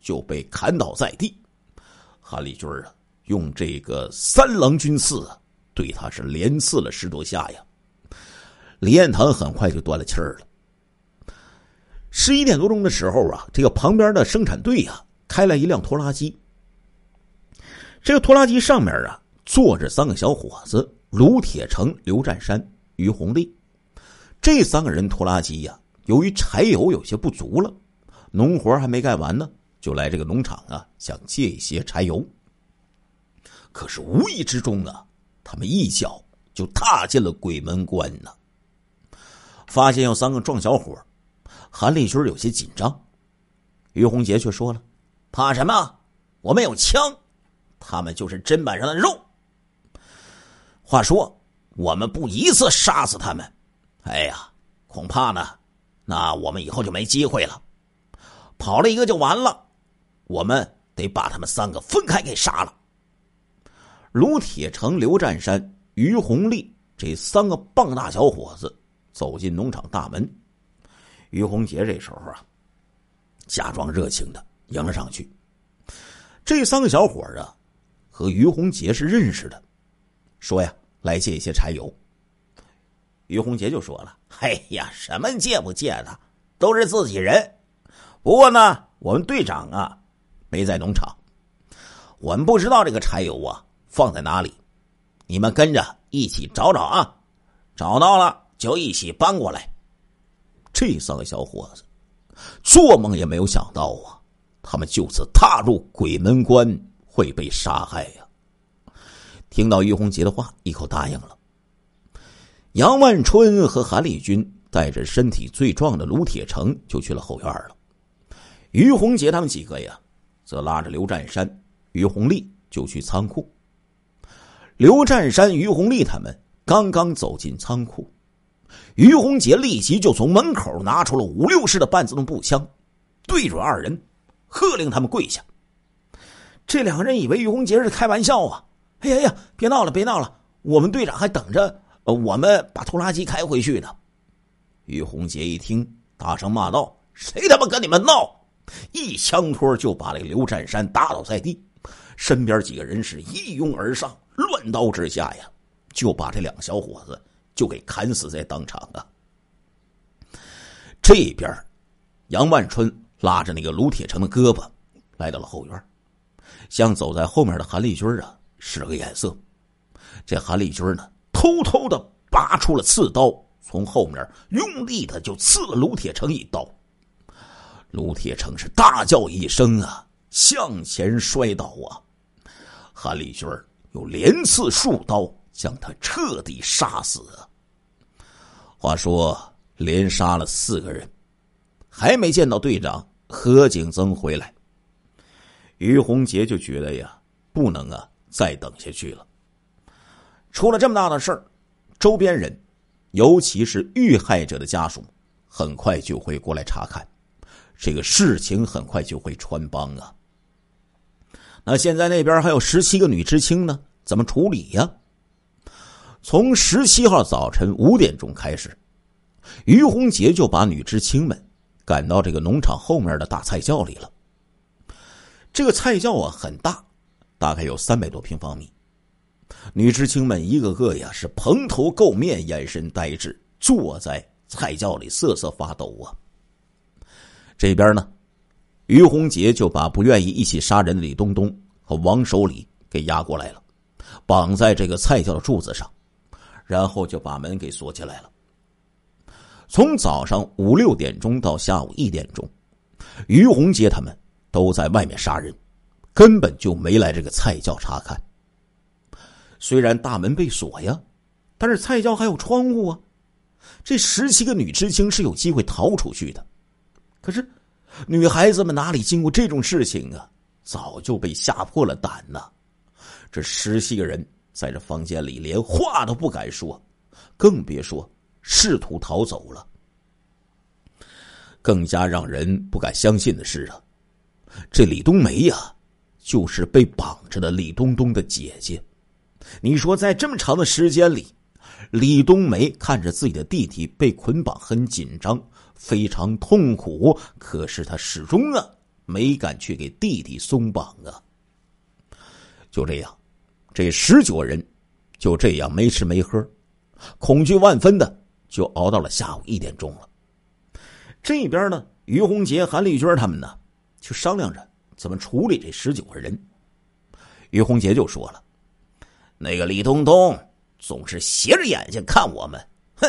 就被砍倒在地，韩立军啊，用这个三郎军刺，对他是连刺了十多下呀。李彦堂很快就断了气儿了。十一点多钟的时候啊，这个旁边的生产队啊，开来一辆拖拉机。这个拖拉机上面啊，坐着三个小伙子：卢铁成、刘占山、于红丽。这三个人拖拉机呀，由于柴油有些不足了，农活还没干完呢。就来这个农场啊，想借一些柴油。可是无意之中啊，他们一脚就踏进了鬼门关呢。发现有三个壮小伙，韩立军有些紧张。于洪杰却说了：“怕什么？我们有枪，他们就是砧板上的肉。话说，我们不一次杀死他们，哎呀，恐怕呢，那我们以后就没机会了。跑了一个就完了。”我们得把他们三个分开给杀了。卢铁成、刘占山、于洪立这三个棒大小伙子走进农场大门。于洪杰这时候啊，假装热情的迎了上去。这三个小伙啊，和于洪杰是认识的，说呀，来借一些柴油。于洪杰就说了：“哎呀，什么借不借的，都是自己人。不过呢，我们队长啊。”没在农场，我们不知道这个柴油啊放在哪里。你们跟着一起找找啊，找到了就一起搬过来。这三个小伙子做梦也没有想到啊，他们就此踏入鬼门关会被杀害呀。听到于洪杰的话，一口答应了。杨万春和韩立军带着身体最壮的卢铁成就去了后院了。于洪杰他们几个呀。则拉着刘占山、于红丽就去仓库。刘占山、于红丽他们刚刚走进仓库，于洪杰立即就从门口拿出了五六式的半自动步枪，对准二人，喝令他们跪下。这两个人以为于洪杰是开玩笑啊！哎呀呀，别闹了，别闹了，我们队长还等着我们把拖拉机开回去呢。于洪杰一听，大声骂道：“谁他妈跟你们闹！”一枪托就把这个刘占山打倒在地，身边几个人是一拥而上，乱刀之下呀，就把这两个小伙子就给砍死在当场啊。这边，杨万春拉着那个卢铁成的胳膊，来到了后院，向走在后面的韩立军啊使了个眼色。这韩立军呢，偷偷的拔出了刺刀，从后面用力的就刺了卢铁成一刀。卢铁成是大叫一声啊，向前摔倒啊！韩立军又连刺数刀，将他彻底杀死。话说，连杀了四个人，还没见到队长何景增回来。于洪杰就觉得呀，不能啊，再等下去了。出了这么大的事儿，周边人，尤其是遇害者的家属，很快就会过来查看。这个事情很快就会穿帮啊！那现在那边还有十七个女知青呢，怎么处理呀？从十七号早晨五点钟开始，于洪杰就把女知青们赶到这个农场后面的大菜窖里了。这个菜窖啊很大，大概有三百多平方米。女知青们一个个呀是蓬头垢面，眼神呆滞，坐在菜窖里瑟瑟发抖啊。这边呢？于洪杰就把不愿意一起杀人的李东东和王守礼给押过来了，绑在这个菜窖的柱子上，然后就把门给锁起来了。从早上五六点钟到下午一点钟，于洪杰他们都在外面杀人，根本就没来这个菜窖查看。虽然大门被锁呀，但是菜窖还有窗户啊，这十七个女知青是有机会逃出去的。可是。女孩子们哪里经过这种事情啊？早就被吓破了胆呐！这十七个人在这房间里连话都不敢说，更别说试图逃走了。更加让人不敢相信的是啊，这李冬梅呀，就是被绑着的李冬冬的姐姐。你说，在这么长的时间里，李冬梅看着自己的弟弟被捆绑，很紧张。非常痛苦，可是他始终啊没敢去给弟弟松绑啊。就这样，这十九人就这样没吃没喝，恐惧万分的就熬到了下午一点钟了。这边呢，于洪杰、韩丽娟他们呢就商量着怎么处理这十九个人。于洪杰就说了：“那个李东东总是斜着眼睛看我们，哼，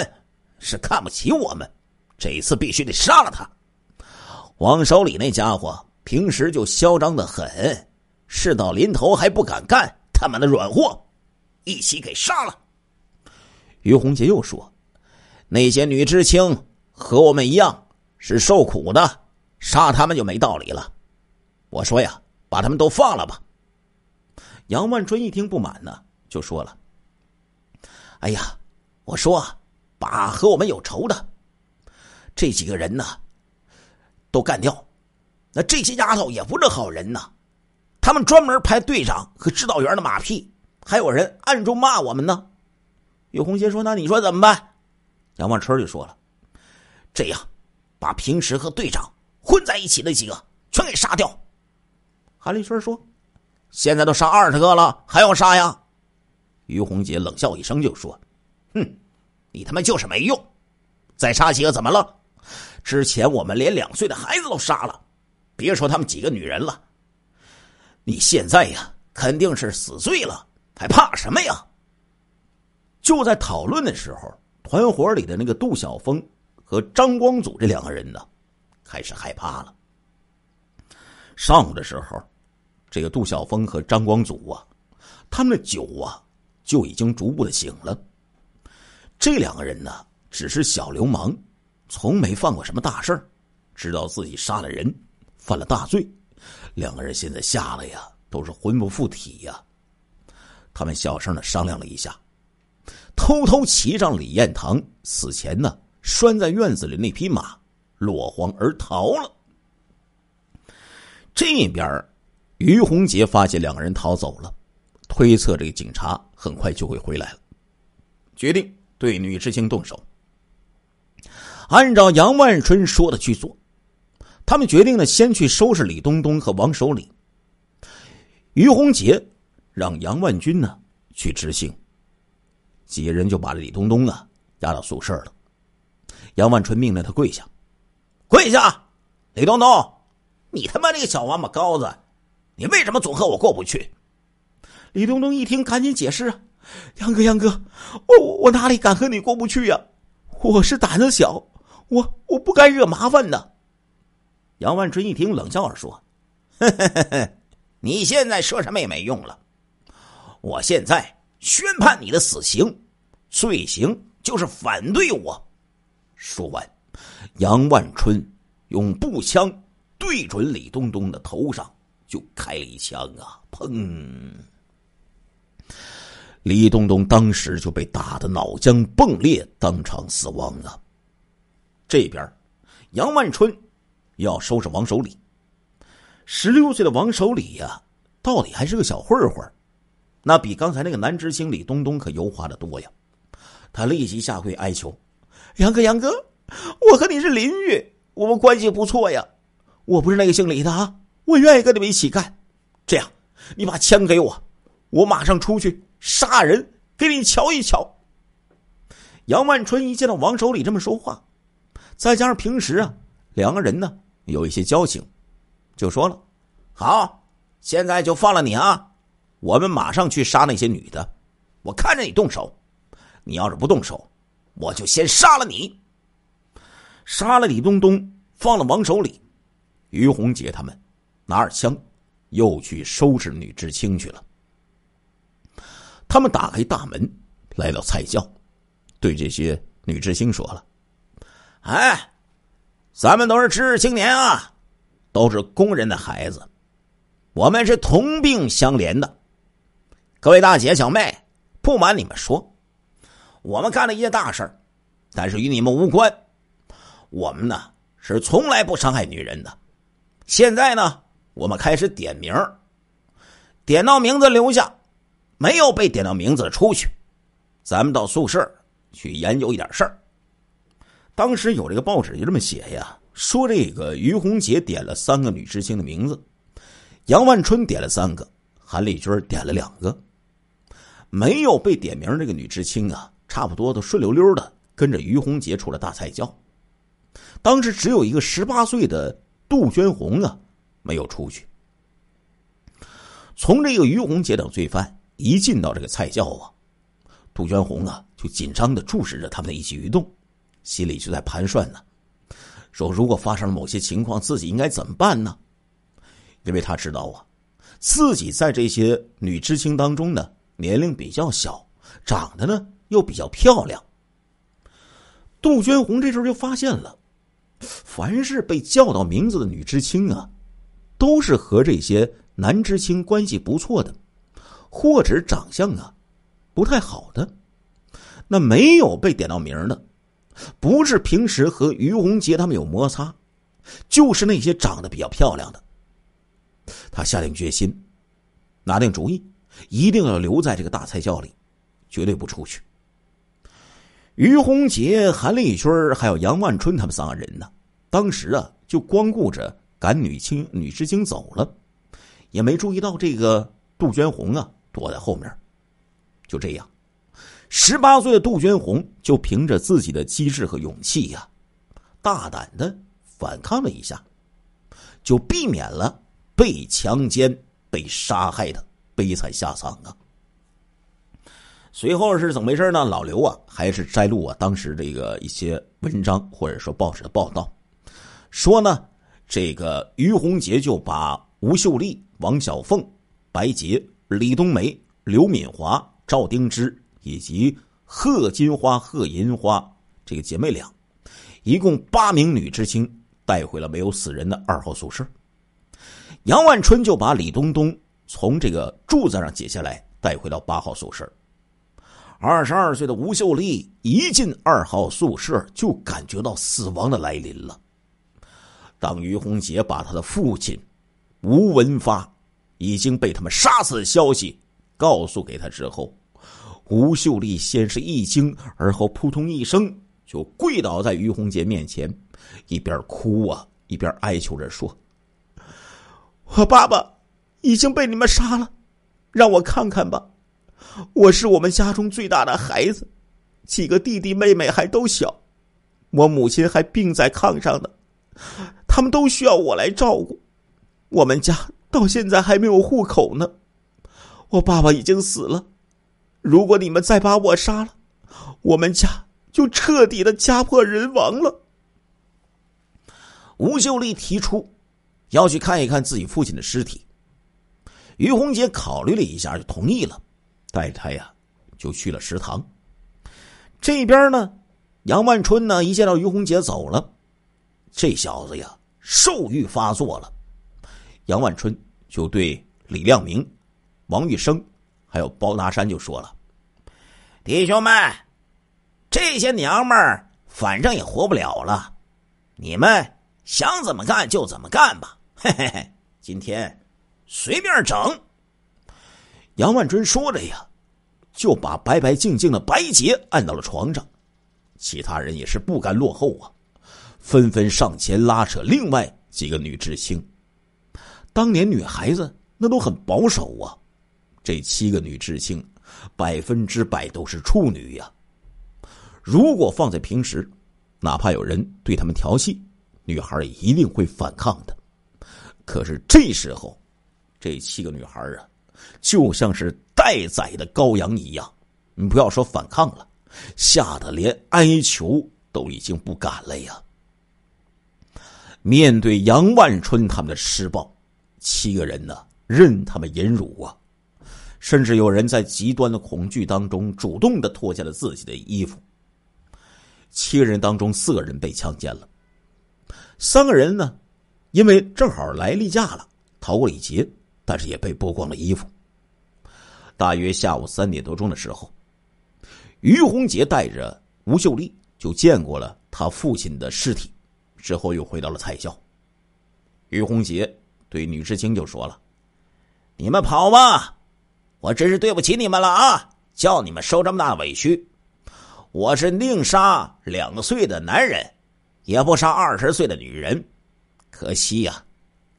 是看不起我们。”这一次必须得杀了他。王守礼那家伙平时就嚣张的很，事到临头还不敢干，他妈的软货，一起给杀了。于洪杰又说：“那些女知青和我们一样是受苦的，杀他们就没道理了。”我说呀，把他们都放了吧。杨万春一听不满呢，就说了：“哎呀，我说把和我们有仇的。”这几个人呢，都干掉。那这些丫头也不是好人呐，他们专门拍队长和指导员的马屁，还有人暗中骂我们呢。于洪杰说：“那你说怎么办？”杨万春就说了：“这样，把平时和队长混在一起的几个全给杀掉。”韩立春说：“现在都杀二十个了，还要杀呀？”于洪杰冷笑一声就说：“哼，你他妈就是没用，再杀几个怎么了？”之前我们连两岁的孩子都杀了，别说他们几个女人了。你现在呀，肯定是死罪了，还怕什么呀？就在讨论的时候，团伙里的那个杜晓峰和张光祖这两个人呢，开始害怕了。上午的时候，这个杜晓峰和张光祖啊，他们的酒啊就已经逐步的醒了。这两个人呢，只是小流氓。从没犯过什么大事知道自己杀了人，犯了大罪，两个人现在吓得呀，都是魂不附体呀。他们小声的商量了一下，偷偷骑上李彦堂死前呢拴在院子里那匹马，落荒而逃了。这边，于洪杰发现两个人逃走了，推测这个警察很快就会回来了，决定对女知青动手。按照杨万春说的去做，他们决定呢，先去收拾李东东和王守礼。于洪杰让杨万军呢去执行，几人就把李东东啊押到宿舍了。杨万春命令他跪下，跪下！李东东，你他妈这个小王八羔子，你为什么总和我过不去？李东东一听，赶紧解释啊：“杨哥，杨哥，我我哪里敢和你过不去呀？我是胆子小。”我我不该惹麻烦的。杨万春一听，冷笑着说：“你现在说什么也没用了。我现在宣判你的死刑，罪行就是反对我。”说完，杨万春用步枪对准李东东的头上就开了一枪啊！砰！李东东当时就被打得脑浆迸裂，当场死亡啊！这边，杨万春要收拾王守礼。十六岁的王守礼呀，到底还是个小混混那比刚才那个男知青李东东可油滑的多呀！他立即下跪哀求：“杨哥，杨哥，我和你是邻居，我们关系不错呀。我不是那个姓李的啊，我愿意跟你们一起干。这样，你把枪给我，我马上出去杀人，给你瞧一瞧。”杨万春一见到王守礼这么说话，再加上平时啊两个人呢有一些交情，就说了：“好，现在就放了你啊。”我们马上去杀那些女的，我看着你动手。你要是不动手，我就先杀了你。杀了李东东，放了王守礼，于洪杰他们拿着枪，又去收拾女知青去了。他们打开大门，来到菜窖，对这些女知青说了：“哎，咱们都是知识青年啊，都是工人的孩子，我们是同病相怜的。”各位大姐小妹，不瞒你们说，我们干了一件大事但是与你们无关。我们呢是从来不伤害女人的。现在呢，我们开始点名点到名字留下，没有被点到名字的出去。咱们到宿舍去研究一点事儿。当时有这个报纸就这么写呀，说这个于洪杰点了三个女知青的名字，杨万春点了三个，韩丽君点了两个。没有被点名这个女知青啊，差不多都顺溜溜的跟着于洪杰出了大菜窖。当时只有一个十八岁的杜鹃红啊，没有出去。从这个于洪杰等罪犯一进到这个菜窖啊，杜鹃红啊就紧张的注视着他们的一举一动，心里就在盘算呢，说如果发生了某些情况，自己应该怎么办呢？因为他知道啊，自己在这些女知青当中呢。年龄比较小，长得呢又比较漂亮。杜鹃红这时候就发现了，凡是被叫到名字的女知青啊，都是和这些男知青关系不错的，或者长相啊不太好的。那没有被点到名的，不是平时和于洪杰他们有摩擦，就是那些长得比较漂亮的。他下定决心，拿定主意。一定要留在这个大菜窖里，绝对不出去。于洪杰、韩立军还有杨万春他们三个人呢，当时啊就光顾着赶女青女知青走了，也没注意到这个杜鹃红啊躲在后面。就这样，十八岁的杜鹃红就凭着自己的机智和勇气呀，大胆的反抗了一下，就避免了被强奸、被杀害的。悲惨下场啊！随后是怎么回事呢？老刘啊，还是摘录啊当时这个一些文章或者说报纸的报道，说呢，这个于洪杰就把吴秀丽、王小凤、白洁、李冬梅、刘敏华、赵丁芝以及贺金花、贺银花这个姐妹俩，一共八名女知青带回了没有死人的二号宿舍。杨万春就把李东东。从这个柱子上解下来，带回到八号宿舍。二十二岁的吴秀丽一进二号宿舍，就感觉到死亡的来临了。当于洪杰把他的父亲吴文发已经被他们杀死的消息告诉给他之后，吴秀丽先是一惊，而后扑通一声就跪倒在于洪杰面前，一边哭啊，一边哀求着说：“我爸爸。”已经被你们杀了，让我看看吧。我是我们家中最大的孩子，几个弟弟妹妹还都小，我母亲还病在炕上呢，他们都需要我来照顾。我们家到现在还没有户口呢，我爸爸已经死了。如果你们再把我杀了，我们家就彻底的家破人亡了。吴秀丽提出要去看一看自己父亲的尸体。于红杰考虑了一下，就同意了，带他呀，就去了食堂。这边呢，杨万春呢，一见到于红杰走了，这小子呀，兽欲发作了。杨万春就对李亮明、王玉生还有包拿山就说了：“弟兄们，这些娘们儿反正也活不了了，你们想怎么干就怎么干吧。嘿嘿嘿，今天。”随便整，杨万春说着呀，就把白白净净的白洁按到了床上。其他人也是不甘落后啊，纷纷上前拉扯另外几个女知青。当年女孩子那都很保守啊，这七个女知青百分之百都是处女呀。如果放在平时，哪怕有人对他们调戏，女孩也一定会反抗的。可是这时候，这七个女孩啊，就像是待宰的羔羊一样，你不要说反抗了。吓得连哀求都已经不敢了呀！面对杨万春他们的施暴，七个人呢任他们淫辱啊，甚至有人在极端的恐惧当中主动的脱下了自己的衣服。七人当中，四个人被强奸了，三个人呢，因为正好来例假了，逃过一劫，但是也被剥光了衣服。大约下午三点多钟的时候。于洪杰带着吴秀丽就见过了他父亲的尸体，之后又回到了菜校。于洪杰对女知青就说了：“你们跑吧，我真是对不起你们了啊！叫你们受这么大委屈，我是宁杀两岁的男人，也不杀二十岁的女人。可惜呀，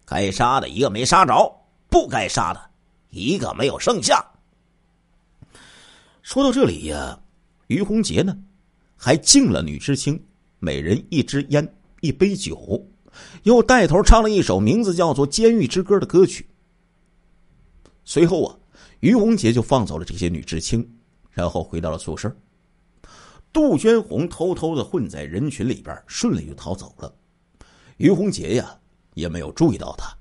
该杀的一个没杀着，不该杀的一个没有剩下。”说到这里呀。于洪杰呢，还敬了女知青每人一支烟、一杯酒，又带头唱了一首名字叫做《监狱之歌》的歌曲。随后啊，于洪杰就放走了这些女知青，然后回到了宿舍。杜鹃红偷偷的混在人群里边，顺利就逃走了。于洪杰呀，也没有注意到他。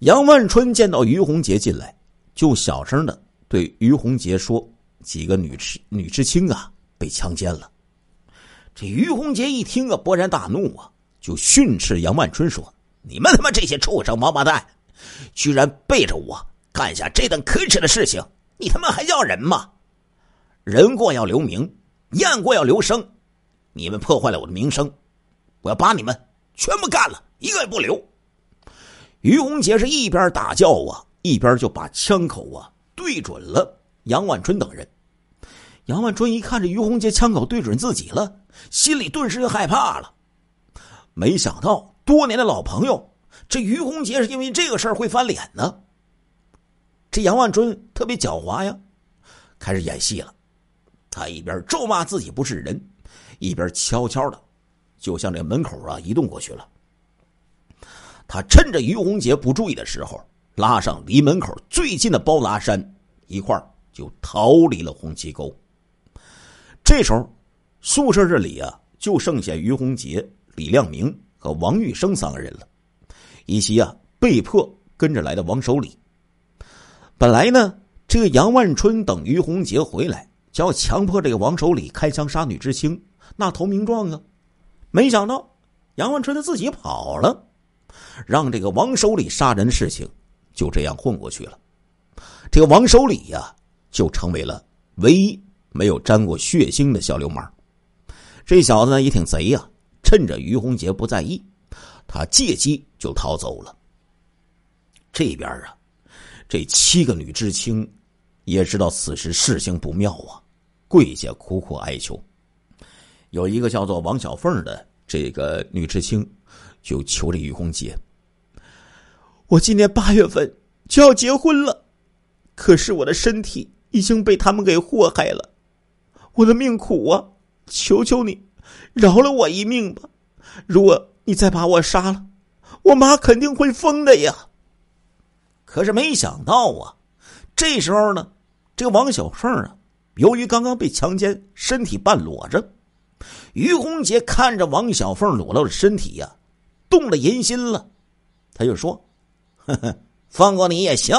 杨万春见到于洪杰进来，就小声的对于洪杰说。几个女知女知青啊被强奸了，这于洪杰一听啊勃然大怒啊，就训斥杨万春说：“你们他妈这些畜生王八蛋，居然背着我干下这等可耻的事情！你他妈还叫人吗？人过要留名，雁过要留声。你们破坏了我的名声，我要把你们全部干了，一个也不留。”于洪杰是一边大叫啊，一边就把枪口啊对准了杨万春等人。杨万春一看这于洪杰枪口对准自己了，心里顿时就害怕了。没想到多年的老朋友，这于洪杰是因为这个事儿会翻脸呢。这杨万春特别狡猾呀，开始演戏了。他一边咒骂自己不是人，一边悄悄的就向这门口啊移动过去了。他趁着于洪杰不注意的时候，拉上离门口最近的包拿山一块就逃离了红旗沟。这时候，宿舍这里啊，就剩下于洪杰、李亮明和王玉生三个人了，以及啊被迫跟着来的王守礼。本来呢，这个杨万春等于洪杰回来，就要强迫这个王守礼开枪杀女知青，那投名状啊。没想到杨万春他自己跑了，让这个王守礼杀人的事情就这样混过去了。这个王守礼呀，就成为了唯一。没有沾过血腥的小流氓，这小子呢也挺贼呀！趁着于洪杰不在意，他借机就逃走了。这边啊，这七个女知青也知道此时事情不妙啊，跪下苦苦哀求。有一个叫做王小凤的这个女知青，就求这于洪杰：“我今年八月份就要结婚了，可是我的身体已经被他们给祸害了。”我的命苦啊！求求你，饶了我一命吧！如果你再把我杀了，我妈肯定会疯的呀。可是没想到啊，这时候呢，这个王小凤啊，由于刚刚被强奸，身体半裸着。于洪杰看着王小凤裸露的身体呀，动了淫心了，他就说：“呵呵，放过你也行，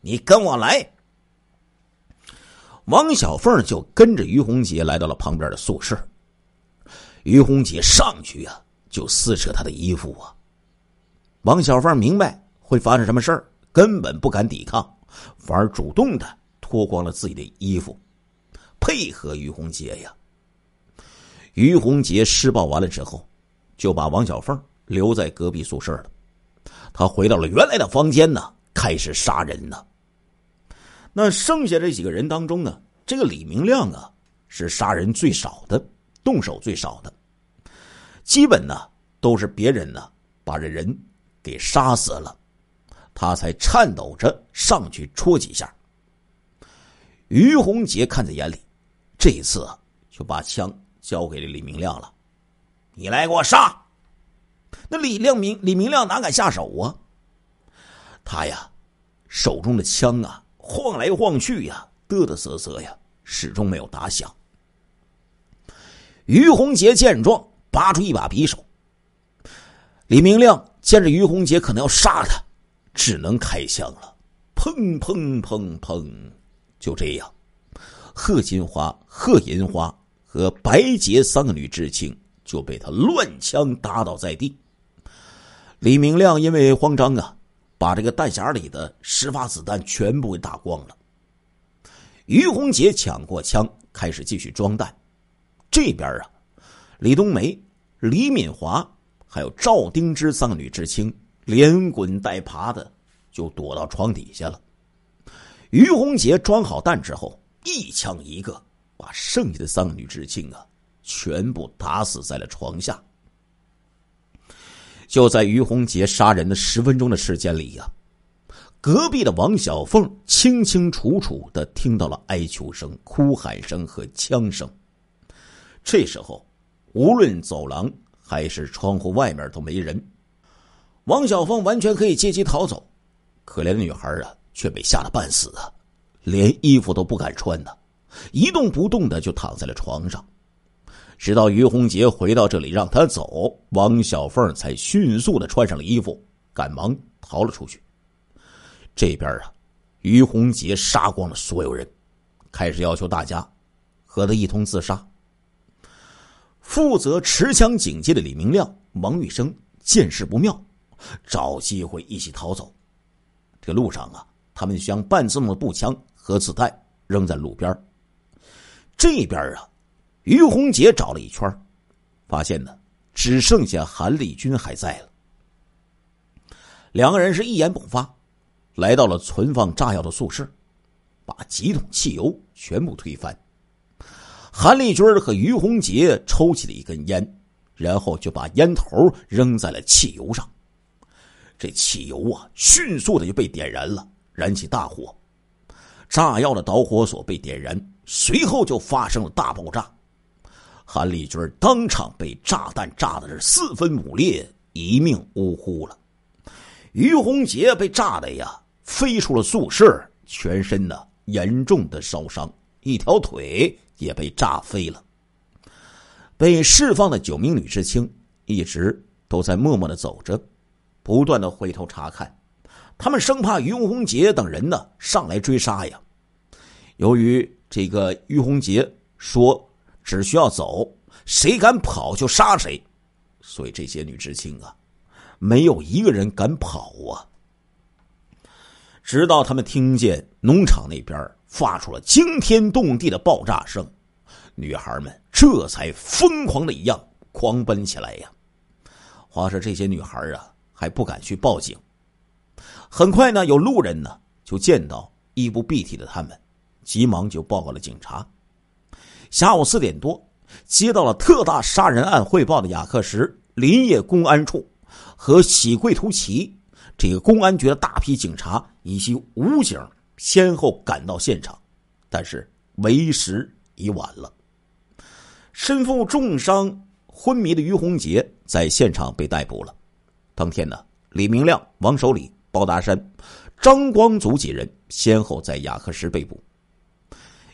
你跟我来。”王小凤就跟着于洪杰来到了旁边的宿舍。于洪杰上去呀，就撕扯他的衣服啊。王小凤明白会发生什么事儿，根本不敢抵抗，反而主动的脱光了自己的衣服，配合于洪杰呀。于洪杰施暴完了之后，就把王小凤留在隔壁宿舍了。他回到了原来的房间呢，开始杀人呢。那剩下这几个人当中呢，这个李明亮啊是杀人最少的，动手最少的，基本呢都是别人呢把这人给杀死了，他才颤抖着上去戳几下。于洪杰看在眼里，这一次就把枪交给了李明亮了，你来给我杀。那李亮明李明亮哪敢下手啊？他呀，手中的枪啊，晃来晃去呀，嘚嘚瑟瑟呀，始终没有打响。于洪杰见状，拔出一把匕首。李明亮见着于洪杰可能要杀他，只能开枪了。砰砰砰砰，就这样，贺金花、贺银花和白洁三个女知青就被他乱枪打倒在地。李明亮因为慌张啊，把这个弹匣里的十发子弹全部给打光了。于洪杰抢过枪，开始继续装弹。这边啊，李冬梅、李敏华还有赵丁芝三个女知青连滚带爬的就躲到床底下了。于洪杰装好弹之后，一枪一个，把剩下的三个女知青啊全部打死在了床下。就在于洪杰杀人的十分钟的时间里呀，隔壁的王小凤清清楚楚的听到了哀求声、哭喊声和枪声。这时候，无论走廊还是窗户外面都没人，王小凤完全可以借机逃走，可怜的女孩啊，却被吓得半死啊，连衣服都不敢穿呢，一动不动的就躺在了床上。直到于洪杰回到这里让他走，王小凤才迅速的穿上了衣服，赶忙逃了出去。这边啊，于洪杰杀光了所有人，开始要求大家和他一同自杀。负责持枪警戒的李明亮、王玉生见势不妙，找机会一起逃走。这路上啊，他们将半自动的步枪和子弹扔在路边。这边啊。于洪杰找了一圈，发现呢，只剩下韩立军还在了。两个人是一言不发，来到了存放炸药的宿舍，把几桶汽油全部推翻。韩立军和于洪杰抽起了一根烟，然后就把烟头扔在了汽油上。这汽油啊，迅速的就被点燃了，燃起大火。炸药的导火索被点燃，随后就发生了大爆炸。韩立军当场被炸弹炸的是四分五裂，一命呜呼了。于洪杰被炸的呀，飞出了宿舍，全身呢严重的烧伤，一条腿也被炸飞了。被释放的九名女知青一直都在默默的走着，不断的回头查看，他们生怕于洪杰等人呢上来追杀呀。由于这个于洪杰说。只需要走，谁敢跑就杀谁，所以这些女知青啊，没有一个人敢跑啊。直到他们听见农场那边发出了惊天动地的爆炸声，女孩们这才疯狂的一样狂奔起来呀。话说这些女孩啊，还不敢去报警。很快呢，有路人呢就见到衣不蔽体的他们，急忙就报告了警察。下午四点多，接到了特大杀人案汇报的雅克什林业公安处和喜贵图旗这个公安局的大批警察以及武警先后赶到现场，但是为时已晚了。身负重伤昏迷的于洪杰在现场被逮捕了。当天呢，李明亮、王守礼、包达山、张光祖几人先后在雅克什被捕。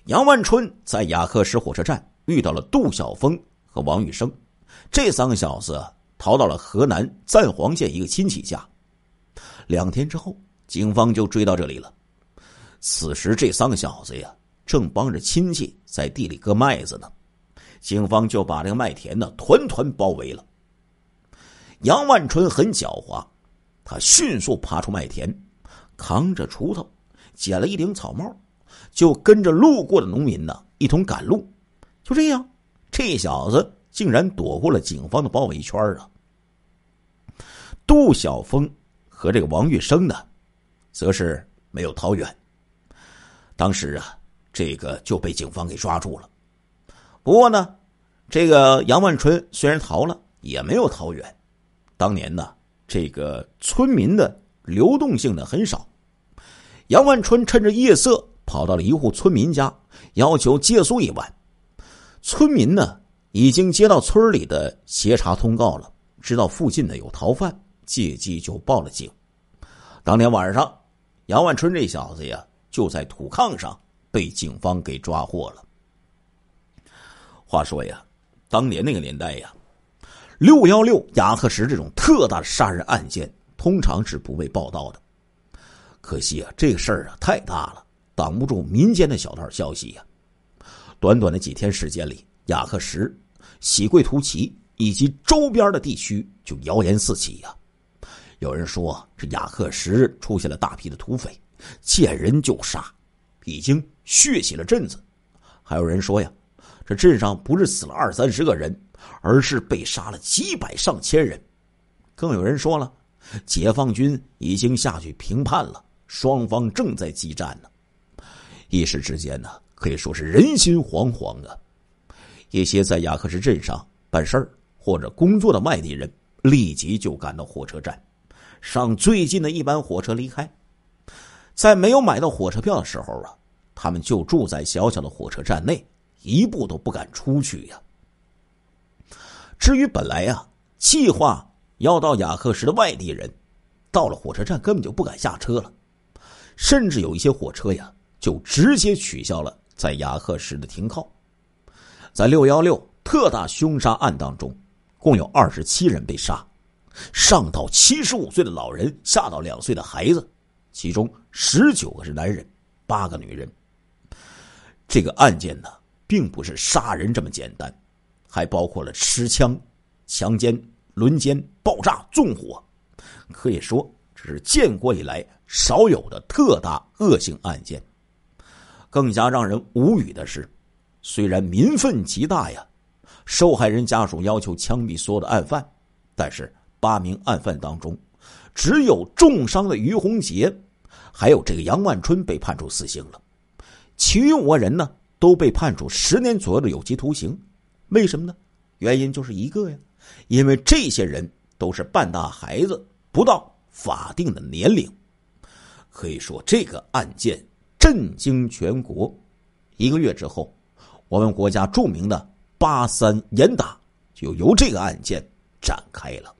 杨万春在雅克什火车站遇到了杜晓峰和王玉生，这三个小子逃到了河南赞皇县一个亲戚家。两天之后，警方就追到这里了。此时，这三个小子呀，正帮着亲戚在地里割麦子呢。警方就把这个麦田呢团团包围了。杨万春很狡猾，他迅速爬出麦田，扛着锄头，捡了一顶草帽。就跟着路过的农民呢一同赶路，就这样，这小子竟然躲过了警方的包围圈啊！杜晓峰和这个王玉生呢，则是没有逃远。当时啊，这个就被警方给抓住了。不过呢，这个杨万春虽然逃了，也没有逃远。当年呢，这个村民的流动性呢很少。杨万春趁着夜色跑到了一户村民家，要求借宿一晚。村民呢已经接到村里的协查通告了，知道附近呢有逃犯，借机就报了警。当天晚上，杨万春这小子呀就在土炕上被警方给抓获了。话说呀，当年那个年代呀，六幺六雅克什这种特大的杀人案件通常是不被报道的。可惜啊，这个事儿啊太大了，挡不住民间的小道消息呀。短短的几天时间里，雅克什、喜贵图奇以及周边的地区就谣言四起呀。有人说这雅克什出现了大批的土匪，见人就杀，已经血洗了镇子。还有人说呀，这镇上不是死了二三十个人，而是被杀了几百上千人。更有人说了，解放军已经下去平叛了。双方正在激战呢，一时之间呢，可以说是人心惶惶啊。一些在雅克什镇上办事儿或者工作的外地人，立即就赶到火车站，上最近的一班火车离开。在没有买到火车票的时候啊，他们就住在小小的火车站内，一步都不敢出去呀。至于本来呀，计划要到雅克什的外地人，到了火车站根本就不敢下车了。甚至有一些火车呀，就直接取消了在雅克什的停靠。在六幺六特大凶杀案当中，共有二十七人被杀，上到七十五岁的老人，下到两岁的孩子，其中十九个是男人，八个女人。这个案件呢，并不是杀人这么简单，还包括了持枪、强奸、轮奸、爆炸、纵火，可以说这是建国以来。少有的特大恶性案件。更加让人无语的是，虽然民愤极大呀，受害人家属要求枪毙所有的案犯，但是八名案犯当中，只有重伤的于洪杰，还有这个杨万春被判处死刑了，其余五个人呢都被判处十年左右的有期徒刑。为什么呢？原因就是一个呀，因为这些人都是半大孩子，不到法定的年龄。可以说，这个案件震惊全国。一个月之后，我们国家著名的八三严打就由这个案件展开了。